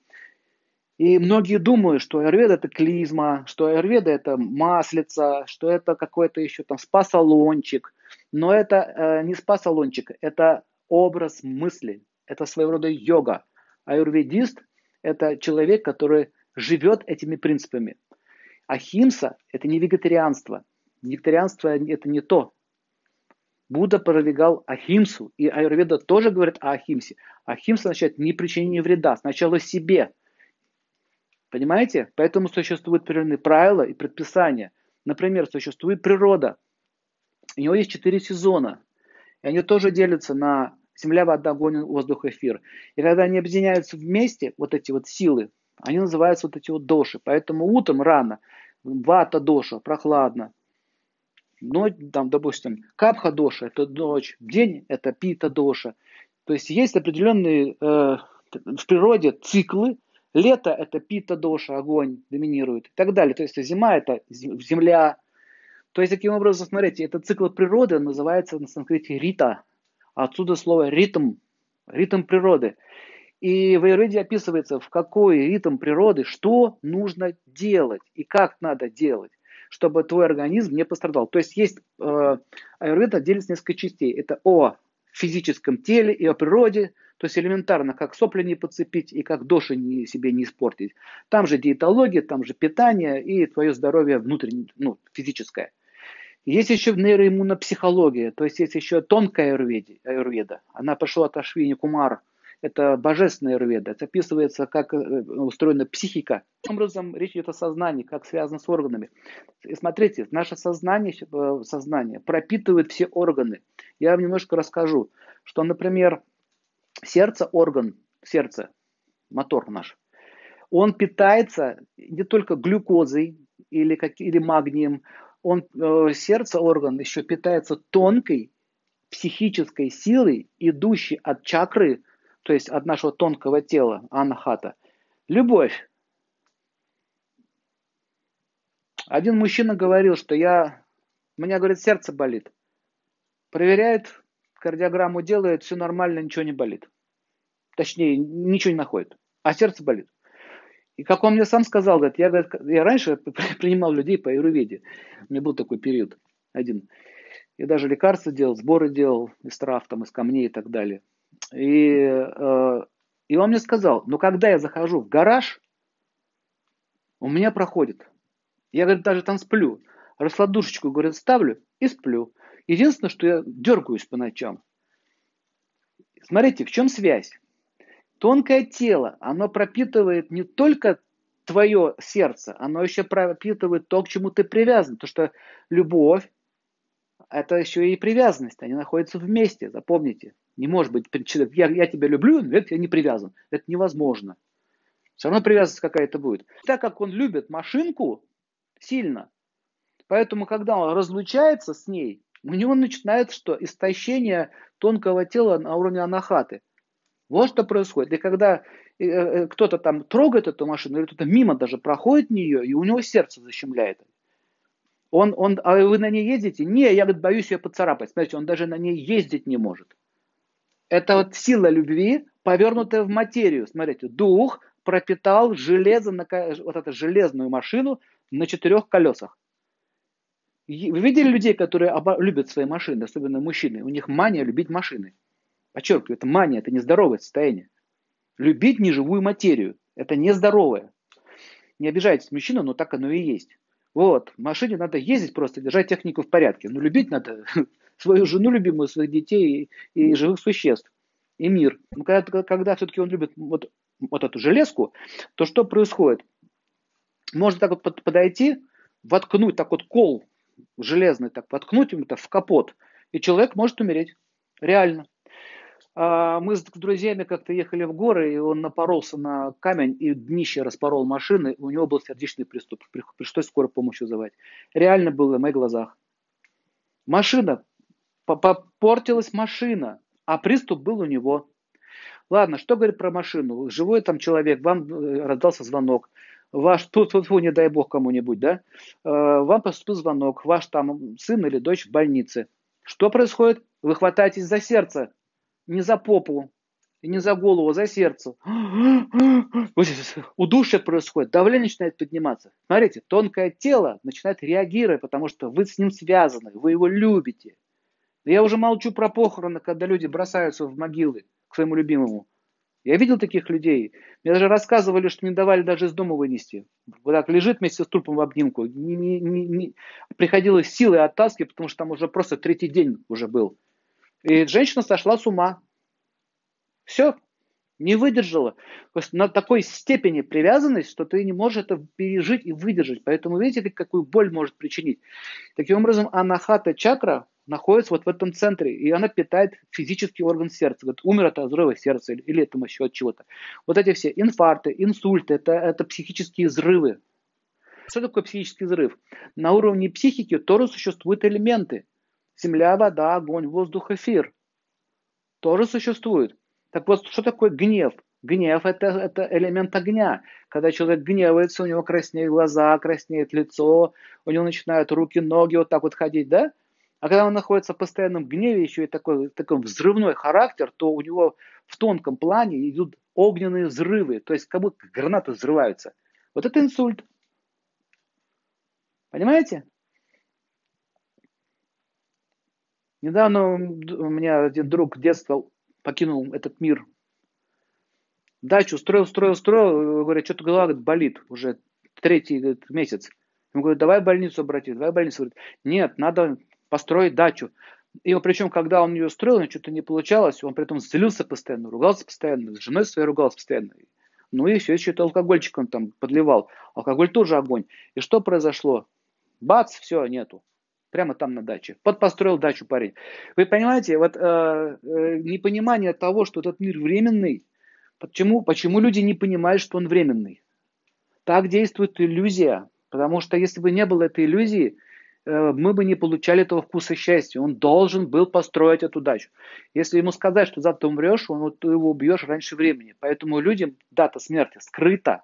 и многие думают, что аюрведа это клизма, что аюрведа это маслица, что это какой-то еще там спа-салончик. Но это э, не спа-салончик, это образ мысли, это своего рода йога. Аюрведист – это человек, который живет этими принципами. Ахимса – это не вегетарианство. Вегетарианство – это не то. Будда продвигал ахимсу, и аюрведа тоже говорит о ахимсе. Ахимса означает не причинение вреда, сначала себе. Понимаете? Поэтому существуют определенные правила и предписания. Например, существует природа. У него есть четыре сезона. И они тоже делятся на земля, вода, огонь, воздух, эфир. И когда они объединяются вместе, вот эти вот силы, они называются вот эти вот доши. Поэтому утром рано вата доша, прохладно. Но, там, допустим, капха доша – это ночь, день – это пита доша. То есть есть определенные э, в природе циклы. Лето – это пита доша, огонь доминирует и так далее. То есть зима – это земля. То есть таким образом, смотрите, этот цикл природы называется на санскрите рита. Отсюда слово ритм, ритм природы. И в Аюрведе описывается, в какой ритм природы, что нужно делать и как надо делать, чтобы твой организм не пострадал. То есть есть э, Аюрведа делится несколько частей. Это о физическом теле и о природе, то есть элементарно, как сопли не подцепить и как доши не, себе не испортить. Там же диетология, там же питание и твое здоровье внутреннее, ну, физическое. Есть еще нейроиммунопсихология, то есть есть еще тонкая аюрведа. Она пошла от Ашвини Кумар, это божественная аюрведа. Это описывается, как э, устроена психика. Таким образом, речь идет о сознании, как связано с органами. И смотрите, наше сознание, э, сознание пропитывает все органы. Я вам немножко расскажу, что, например, сердце, орган, сердце, мотор наш, он питается не только глюкозой или, как, или магнием, он, э, сердце, орган еще питается тонкой психической силой, идущей от чакры то есть от нашего тонкого тела, анахата. Любовь. Один мужчина говорил, что я, у меня, говорит, сердце болит. Проверяет, кардиограмму делает, все нормально, ничего не болит. Точнее, ничего не находит. А сердце болит. И как он мне сам сказал, говорит, я, говорит, я раньше *laughs* принимал людей по аюрведе. У меня был такой период один. Я даже лекарства делал, сборы делал из трав, там, из камней и так далее. И, э, и он мне сказал, ну когда я захожу в гараж, у меня проходит. Я, говорит, даже там сплю. Раскладушечку, говорит, ставлю и сплю. Единственное, что я дергаюсь по ночам. Смотрите, в чем связь? Тонкое тело, оно пропитывает не только твое сердце, оно еще пропитывает то, к чему ты привязан. То, что любовь, это еще и привязанность, они находятся вместе, запомните. Не может быть, я, я тебя люблю, но я не привязан. Это невозможно. Все равно привязанность какая-то будет. Так как он любит машинку сильно, поэтому, когда он разлучается с ней, у него начинается что? Истощение тонкого тела на уровне анахаты. Вот что происходит. И когда э, э, кто-то там трогает эту машину, или кто-то мимо даже проходит нее, и у него сердце защемляет. Он, он, а вы на ней ездите? Не, я говорит, боюсь ее поцарапать. Смотрите, он даже на ней ездить не может. Это вот сила любви, повернутая в материю. Смотрите, дух пропитал железо, вот эту железную машину на четырех колесах. Вы видели людей, которые любят свои машины, особенно мужчины? У них мания любить машины. Подчеркиваю, это мания, это нездоровое состояние. Любить неживую материю. Это нездоровое. Не обижайтесь, мужчина, но так оно и есть. Вот, в машине надо ездить просто, держать технику в порядке. Но любить надо *laughs* свою жену любимую, своих детей и, и живых существ, и мир. Но когда, когда все-таки он любит вот, вот эту железку, то что происходит? Можно так вот подойти, воткнуть так вот кол железный, так воткнуть ему это в капот, и человек может умереть. Реально. А, мы с друзьями как-то ехали в горы, и он напоролся на камень и днище распорол машины. У него был сердечный приступ. Пришлось скорую помощь вызывать. Реально было на моих глазах. Машина, попортилась машина, а приступ был у него. Ладно, что говорит про машину? Живой там человек, вам э, раздался звонок. Ваш, тут, тут, не дай бог кому-нибудь, да? Э, вам поступил звонок, ваш там сын или дочь в больнице. Что происходит? Вы хватаетесь за сердце, не за попу, не за голову, а за сердце. *gasps* Удушье происходит, давление начинает подниматься. Смотрите, тонкое тело начинает реагировать, потому что вы с ним связаны, вы его любите. Я уже молчу про похороны, когда люди бросаются в могилы к своему любимому. Я видел таких людей. Мне даже рассказывали, что не давали даже из дома вынести. Вот так лежит вместе с трупом в обнимку. Не, не, не, не. Приходилось силой оттаскивать, потому что там уже просто третий день уже был. И женщина сошла с ума. Все, не выдержала. То есть на такой степени привязанность, что ты не можешь это пережить и выдержать. Поэтому видите, какую боль может причинить. Таким образом, анахата чакра находится вот в этом центре, и она питает физический орган сердца. Говорит, умер от разрыва сердца или, или там еще от чего-то. Вот эти все инфаркты, инсульты, это, это психические взрывы. Что такое психический взрыв? На уровне психики тоже существуют элементы. Земля, вода, огонь, воздух, эфир. Тоже существуют. Так вот, что такое гнев? Гнев это, это элемент огня. Когда человек гневается, у него краснеют глаза, краснеет лицо, у него начинают руки, ноги вот так вот ходить, да? А когда он находится в постоянном гневе, еще и такой, такой взрывной характер, то у него в тонком плане идут огненные взрывы, то есть как будто гранаты взрываются. Вот это инсульт. Понимаете? Недавно у меня один друг детства покинул этот мир. Дачу строил, строил, строил. Говорят, что-то голова болит уже третий месяц. Ему говорят, давай в больницу обратись, давай в больницу. Говорит, нет, надо построить дачу. И причем, когда он ее строил, у него что-то не получалось, он при этом злился постоянно, ругался постоянно, с женой своей ругался постоянно. Ну и все, еще это алкогольчик он там подливал. Алкоголь тоже огонь. И что произошло? Бац, все, нету. Прямо там на даче. Вот построил дачу парень. Вы понимаете, вот э, э, непонимание того, что этот мир временный, почему, почему люди не понимают, что он временный? Так действует иллюзия. Потому что если бы не было этой иллюзии, мы бы не получали этого вкуса счастья. Он должен был построить эту дачу. Если ему сказать, что завтра умрешь, он, ты его убьешь раньше времени. Поэтому людям дата смерти скрыта,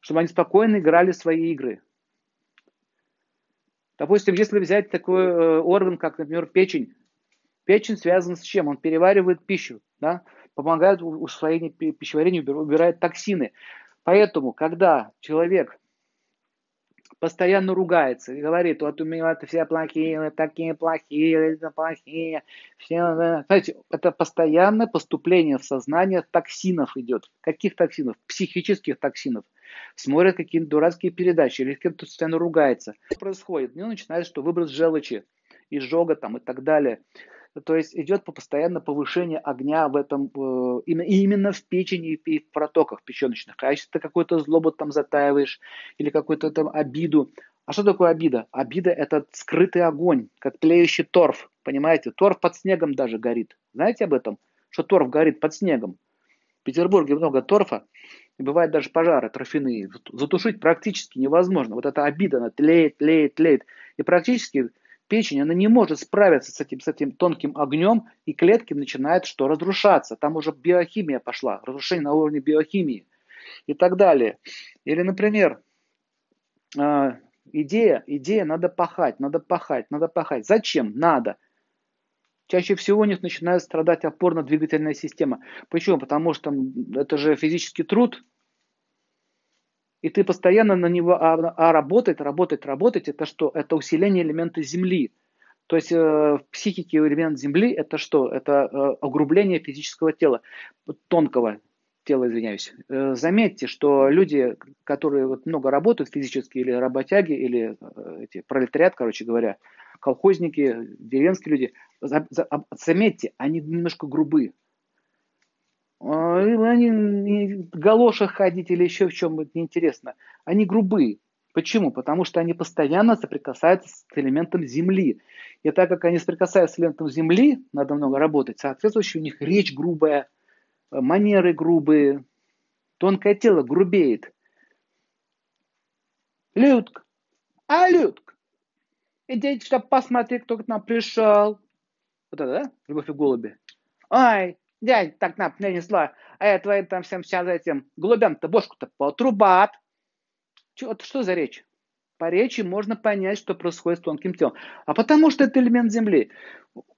чтобы они спокойно играли свои игры. Допустим, если взять такой э, орган, как, например, печень. Печень связан с чем? Он переваривает пищу, да? помогает усвоению пищеварения, убирает токсины. Поэтому, когда человек постоянно ругается и говорит, вот у меня это все плохие, такие плохие, это плохие. Все, знаете, это постоянное поступление в сознание токсинов идет. Каких токсинов? Психических токсинов. Смотрят какие-то дурацкие передачи или кем-то постоянно ругается. Что происходит? Ну, начинает, что выброс желчи, изжога там и так далее. То есть идет по постоянно повышение огня в этом, э, именно в печени и в протоках печеночных. А если ты какую-то злобу там затаиваешь или какую-то там обиду, а что такое обида? Обида – это скрытый огонь, как тлеющий торф, понимаете? Торф под снегом даже горит. Знаете об этом? Что торф горит под снегом. В Петербурге много торфа, и бывают даже пожары торфяные. Затушить практически невозможно. Вот эта обида, она тлеет, тлеет, тлеет. И практически печень, она не может справиться с этим, с этим тонким огнем, и клетки начинают что? Разрушаться. Там уже биохимия пошла, разрушение на уровне биохимии и так далее. Или, например, а, идея, идея надо пахать, надо пахать, надо пахать. Зачем? Надо. Чаще всего у них начинает страдать опорно-двигательная система. Почему? Потому что это же физический труд, и ты постоянно на него, а, а работать, работать, работать, это что? Это усиление элемента Земли. То есть э, в психике элемент Земли это что? Это э, огрубление физического тела, тонкого тела, извиняюсь. Э, заметьте, что люди, которые вот много работают физически, или работяги, или э, эти, пролетариат, короче говоря, колхозники, деревенские люди, за, за, заметьте, они немножко грубы. А, они в галошах ходить или еще в чем, это неинтересно. Они грубые. Почему? Потому что они постоянно соприкасаются с элементом Земли. И так как они соприкасаются с элементом Земли, надо много работать, соответственно, у них речь грубая, манеры грубые, тонкое тело грубеет. Людк, а Людк, идите, чтобы посмотреть, кто к нам пришел. Вот это, да? Любовь и голуби. Ай, дядь, так нам принесла, а я твоим там всем сейчас этим голубям-то бошку-то потрубат. Что, что за речь? По речи можно понять, что происходит с тонким телом. А потому что это элемент Земли.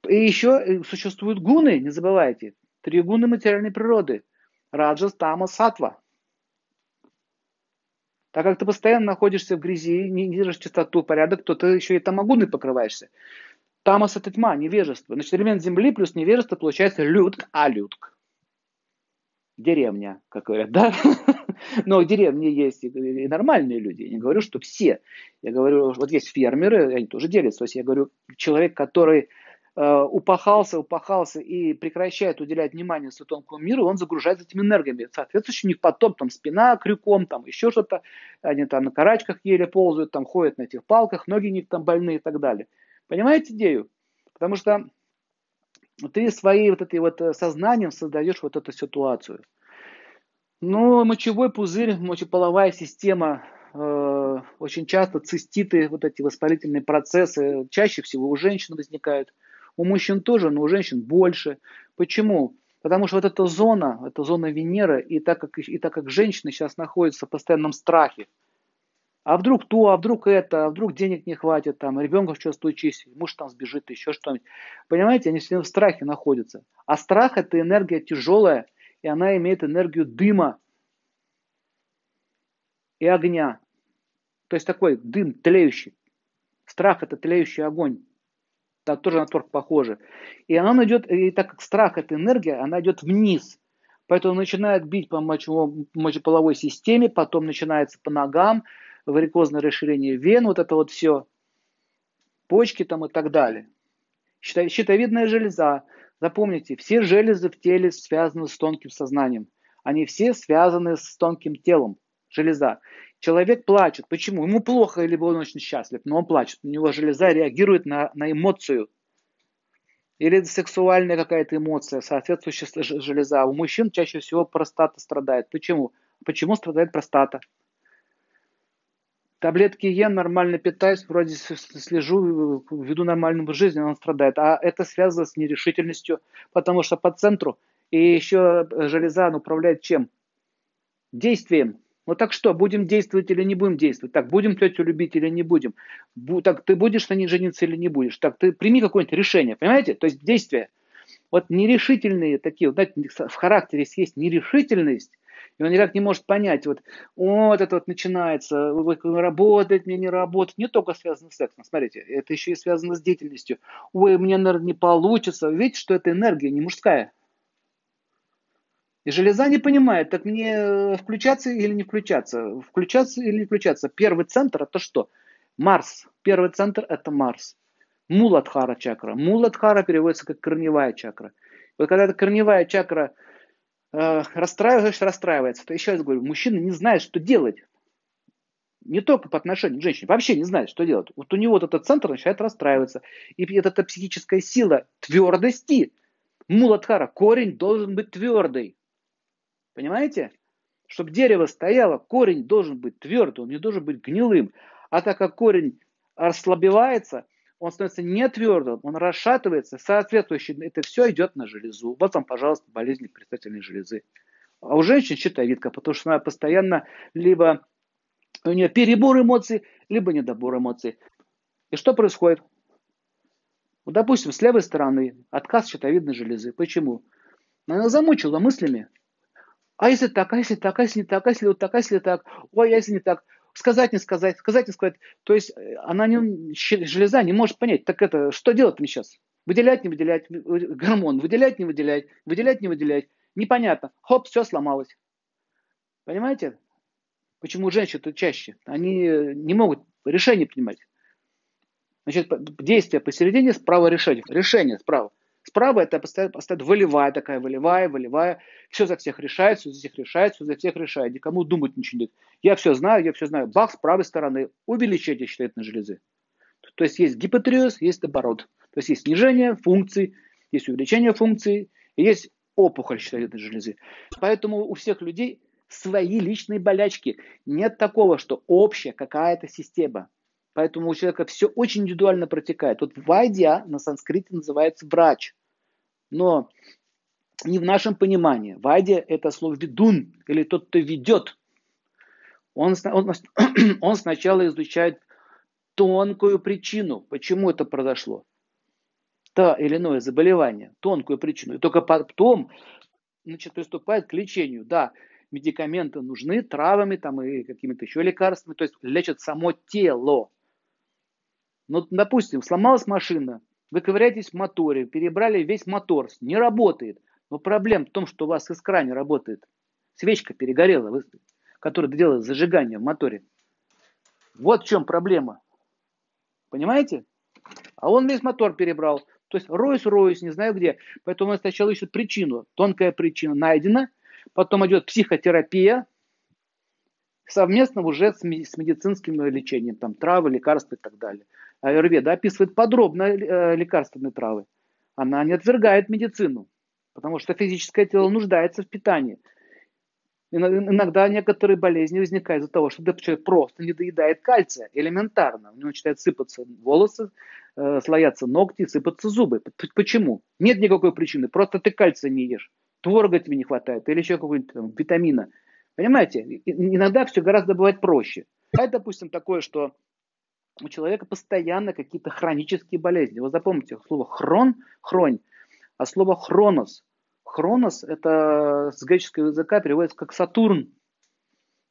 И еще э, существуют гуны, не забывайте. Три гуны материальной природы. Раджас, Тама, Сатва. Так как ты постоянно находишься в грязи, не держишь чистоту, порядок, то ты еще и тамагуной покрываешься. Тамас это тьма, невежество. Значит, элемент земли плюс невежество получается людк, а людк. Деревня, как говорят, да? *laughs* Но в деревне есть и нормальные люди. Я не говорю, что все. Я говорю, вот есть фермеры, они тоже делятся. То есть я говорю, человек, который э, упахался, упахался и прекращает уделять внимание светонкому миру, он загружается этими энергиями. Соответственно, у них потом там спина крюком, там еще что-то, они там на карачках еле ползают, там ходят на этих палках, ноги у них там больные и так далее. Понимаете идею? Потому что ты своей вот этой вот э, сознанием создаешь вот эту ситуацию. Но мочевой пузырь, мочеполовая система, э, очень часто циститы, вот эти воспалительные процессы, чаще всего у женщин возникают. У мужчин тоже, но у женщин больше. Почему? Потому что вот эта зона, это зона Венеры, и так как, и так как женщины сейчас находятся в постоянном страхе, а вдруг то, а вдруг это, а вдруг денег не хватит, там, ребенка что случись, муж там сбежит, еще что-нибудь. Понимаете, они все в страхе находятся. А страх это энергия тяжелая, и она имеет энергию дыма и огня. То есть такой дым тлеющий. Страх это тлеющий огонь. Да, тоже на торг похоже. И она идет, и так как страх это энергия, она идет вниз. Поэтому начинает бить по мочеполовой системе, потом начинается по ногам, варикозное расширение вен, вот это вот все, почки там и так далее. Щитовидная железа. Запомните, все железы в теле связаны с тонким сознанием. Они все связаны с тонким телом. Железа. Человек плачет. Почему? Ему плохо, либо он очень счастлив, но он плачет. У него железа реагирует на, на эмоцию. Или сексуальная какая-то эмоция, соответствующая железа. У мужчин чаще всего простата страдает. Почему? Почему страдает простата? Таблетки ем, нормально питаюсь, вроде слежу, веду нормальную жизнь, он страдает. А это связано с нерешительностью, потому что по центру и еще железа она управляет чем? Действием. Ну так что, будем действовать или не будем действовать? Так, будем тетю любить или не будем? Бу, так, ты будешь на ней жениться или не будешь? Так, ты прими какое-нибудь решение, понимаете? То есть действие. Вот нерешительные такие, вот, знаете, в характере есть нерешительность, он никак не может понять, вот, вот это вот начинается, работает, мне не работает, не только связано с сексом, смотрите, это еще и связано с деятельностью. Ой, мне, наверное, не получится. Видите, что это энергия не мужская. И железа не понимает, так мне включаться или не включаться, включаться или не включаться. Первый центр это что? Марс. Первый центр это Марс. Муладхара чакра. Муладхара переводится как корневая чакра. Вот когда эта корневая чакра э, расстраиваешься, расстраивается. То еще раз говорю, мужчина не знает, что делать. Не только по отношению к женщине, вообще не знает, что делать. Вот у него вот этот центр начинает расстраиваться. И это, это психическая сила твердости. Муладхара, корень должен быть твердый. Понимаете? Чтобы дерево стояло, корень должен быть твердым, он не должен быть гнилым. А так как корень расслабевается, он становится не твердым, он расшатывается, соответствующе это все идет на железу. Вот вам, пожалуйста, болезнь предстательной железы. А у женщин щитовидка, потому что она постоянно либо у нее перебор эмоций, либо недобор эмоций. И что происходит? Вот, допустим, с левой стороны отказ щитовидной железы. Почему? Она замучила мыслями. А если так, а если так, а если не так, а если вот так, а если так, ой, а если не так сказать, не сказать, сказать, не сказать. То есть э, она не, железа не может понять, так это, что делать мне сейчас? Выделять, не выделять, гормон, выделять, не выделять, выделять, не выделять. Непонятно. Хоп, все сломалось. Понимаете? Почему женщины чаще? Они не могут решение принимать. Значит, действие посередине, справа решение. Решение справа. Справа это постоянно, постоянно волевая такая, волевая, волевая. Все за всех решает, все за всех решает, все за всех решает. Никому думать ничего нет. Я все знаю, я все знаю. Бах, с правой стороны увеличение щитовидной железы. То есть есть гипотриоз, есть оборот. То есть есть снижение функций, есть увеличение функций, есть опухоль щитовидной железы. Поэтому у всех людей свои личные болячки. Нет такого, что общая какая-то система. Поэтому у человека все очень индивидуально протекает. Вот вайдья на санскрите называется врач. Но не в нашем понимании. Вайдья это слово ведун, или тот, кто ведет. Он, он, *clears throat* он сначала изучает тонкую причину, почему это произошло. То или иное заболевание, тонкую причину. И только потом значит, приступает к лечению. Да, медикаменты нужны, травами там, и какими-то еще лекарствами, то есть лечат само тело. Ну, допустим, сломалась машина, вы ковыряетесь в моторе, перебрали весь мотор, не работает. Но проблема в том, что у вас искра не работает. Свечка перегорела, которая делает зажигание в моторе. Вот в чем проблема. Понимаете? А он весь мотор перебрал. То есть роюсь, не знаю где. Поэтому он сначала ищет причину. Тонкая причина найдена. Потом идет психотерапия, совместно уже с медицинским лечением, там травы, лекарства и так далее. Аюрведа описывает подробно э, лекарственные травы. Она не отвергает медицину, потому что физическое тело нуждается в питании. Иногда некоторые болезни возникают из-за того, что человек просто не доедает кальция элементарно. У него начинают сыпаться волосы, э, слояться ногти, сыпаться зубы. Почему? Нет никакой причины. Просто ты кальция не ешь. Творога тебе не хватает или еще какого-нибудь витамина. Понимаете? Иногда все гораздо бывает проще. А допустим, такое, что у человека постоянно какие-то хронические болезни. Вы запомните слово хрон, хронь, а слово хронос. Хронос это с греческого языка переводится как Сатурн.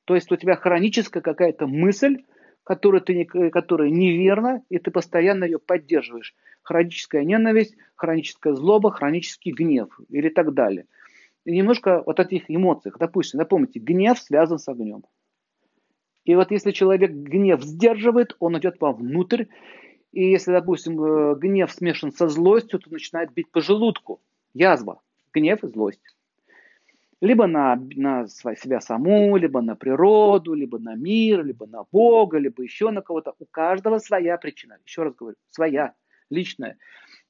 То есть у тебя хроническая какая-то мысль, которая, ты, которая неверна, и ты постоянно ее поддерживаешь. Хроническая ненависть, хроническая злоба, хронический гнев или так далее. И немножко вот этих эмоций. Допустим, напомните, гнев связан с огнем. И вот если человек гнев сдерживает, он идет вовнутрь. И если, допустим, э, гнев смешан со злостью, то начинает бить по желудку. Язва, гнев и злость. Либо на, на себя саму, либо на природу, либо на мир, либо на Бога, либо еще на кого-то. У каждого своя причина. Еще раз говорю, своя, личная.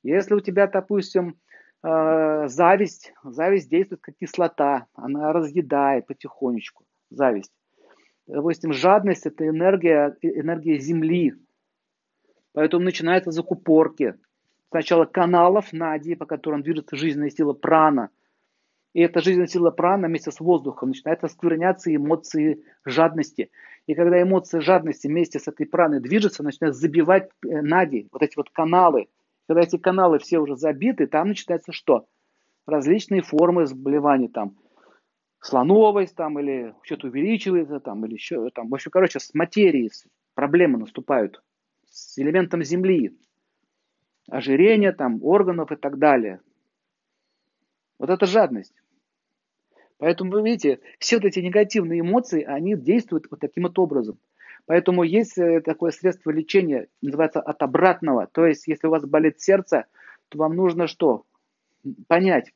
Если у тебя, допустим, э, зависть, зависть действует как кислота, она разъедает потихонечку, зависть допустим, жадность – это энергия, энергия Земли. Поэтому начинаются закупорки. Сначала каналов Нади, по которым движется жизненная сила прана. И эта жизненная сила прана вместе с воздухом начинает оскверняться эмоции жадности. И когда эмоции жадности вместе с этой праной движутся, начинают забивать э, Нади, вот эти вот каналы. Когда эти каналы все уже забиты, там начинается что? Различные формы заболеваний там – слоновость там, или что-то увеличивается, там, или еще, там, в общем, короче, с материей проблемы наступают, с элементом Земли, ожирение там, органов и так далее. Вот это жадность. Поэтому, вы видите, все вот эти негативные эмоции, они действуют вот таким вот образом. Поэтому есть э, такое средство лечения, называется от обратного. То есть, если у вас болит сердце, то вам нужно что? Понять,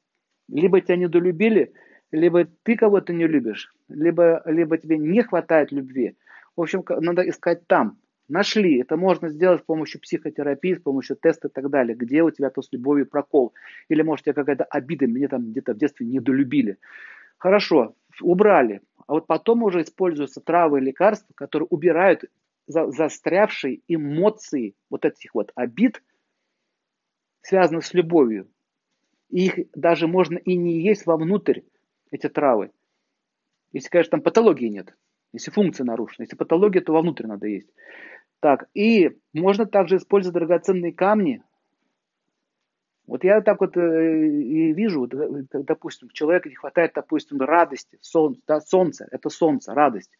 либо тебя недолюбили, либо ты кого-то не любишь, либо, либо тебе не хватает любви. В общем, надо искать там. Нашли. Это можно сделать с помощью психотерапии, с помощью теста и так далее. Где у тебя то с любовью прокол. Или, может, у тебя какая-то обида, меня там где-то в детстве недолюбили. Хорошо, убрали. А вот потом уже используются травы и лекарства, которые убирают за, застрявшие эмоции вот этих вот обид, связанных с любовью. И их даже можно и не есть вовнутрь эти травы. Если, конечно, там патологии нет. Если функция нарушена. Если патология, то вовнутрь надо есть. Так, и можно также использовать драгоценные камни. Вот я так вот э, и вижу, э, допустим, человека не хватает, допустим, радости, солнца, да, солнце, это солнце, радость.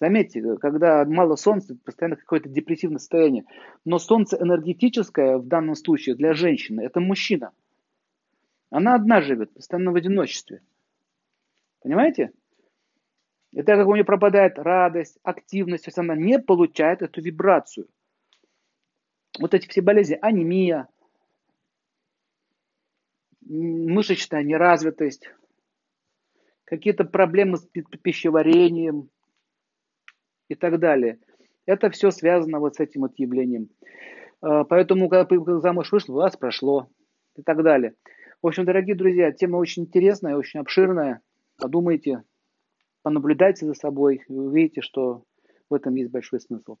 Заметьте, когда мало солнца, постоянно какое-то депрессивное состояние. Но солнце энергетическое в данном случае для женщины, это мужчина. Она одна живет, постоянно в одиночестве. Понимаете? И так как у нее пропадает радость, активность, то есть она не получает эту вибрацию. Вот эти все болезни, анемия, мышечная неразвитость, какие-то проблемы с пищеварением и так далее. Это все связано вот с этим вот явлением. А, поэтому, когда замуж вышел, у вас прошло и так далее. В общем, дорогие друзья, тема очень интересная, очень обширная. Подумайте, понаблюдайте за собой, и увидите, что в этом есть большой смысл.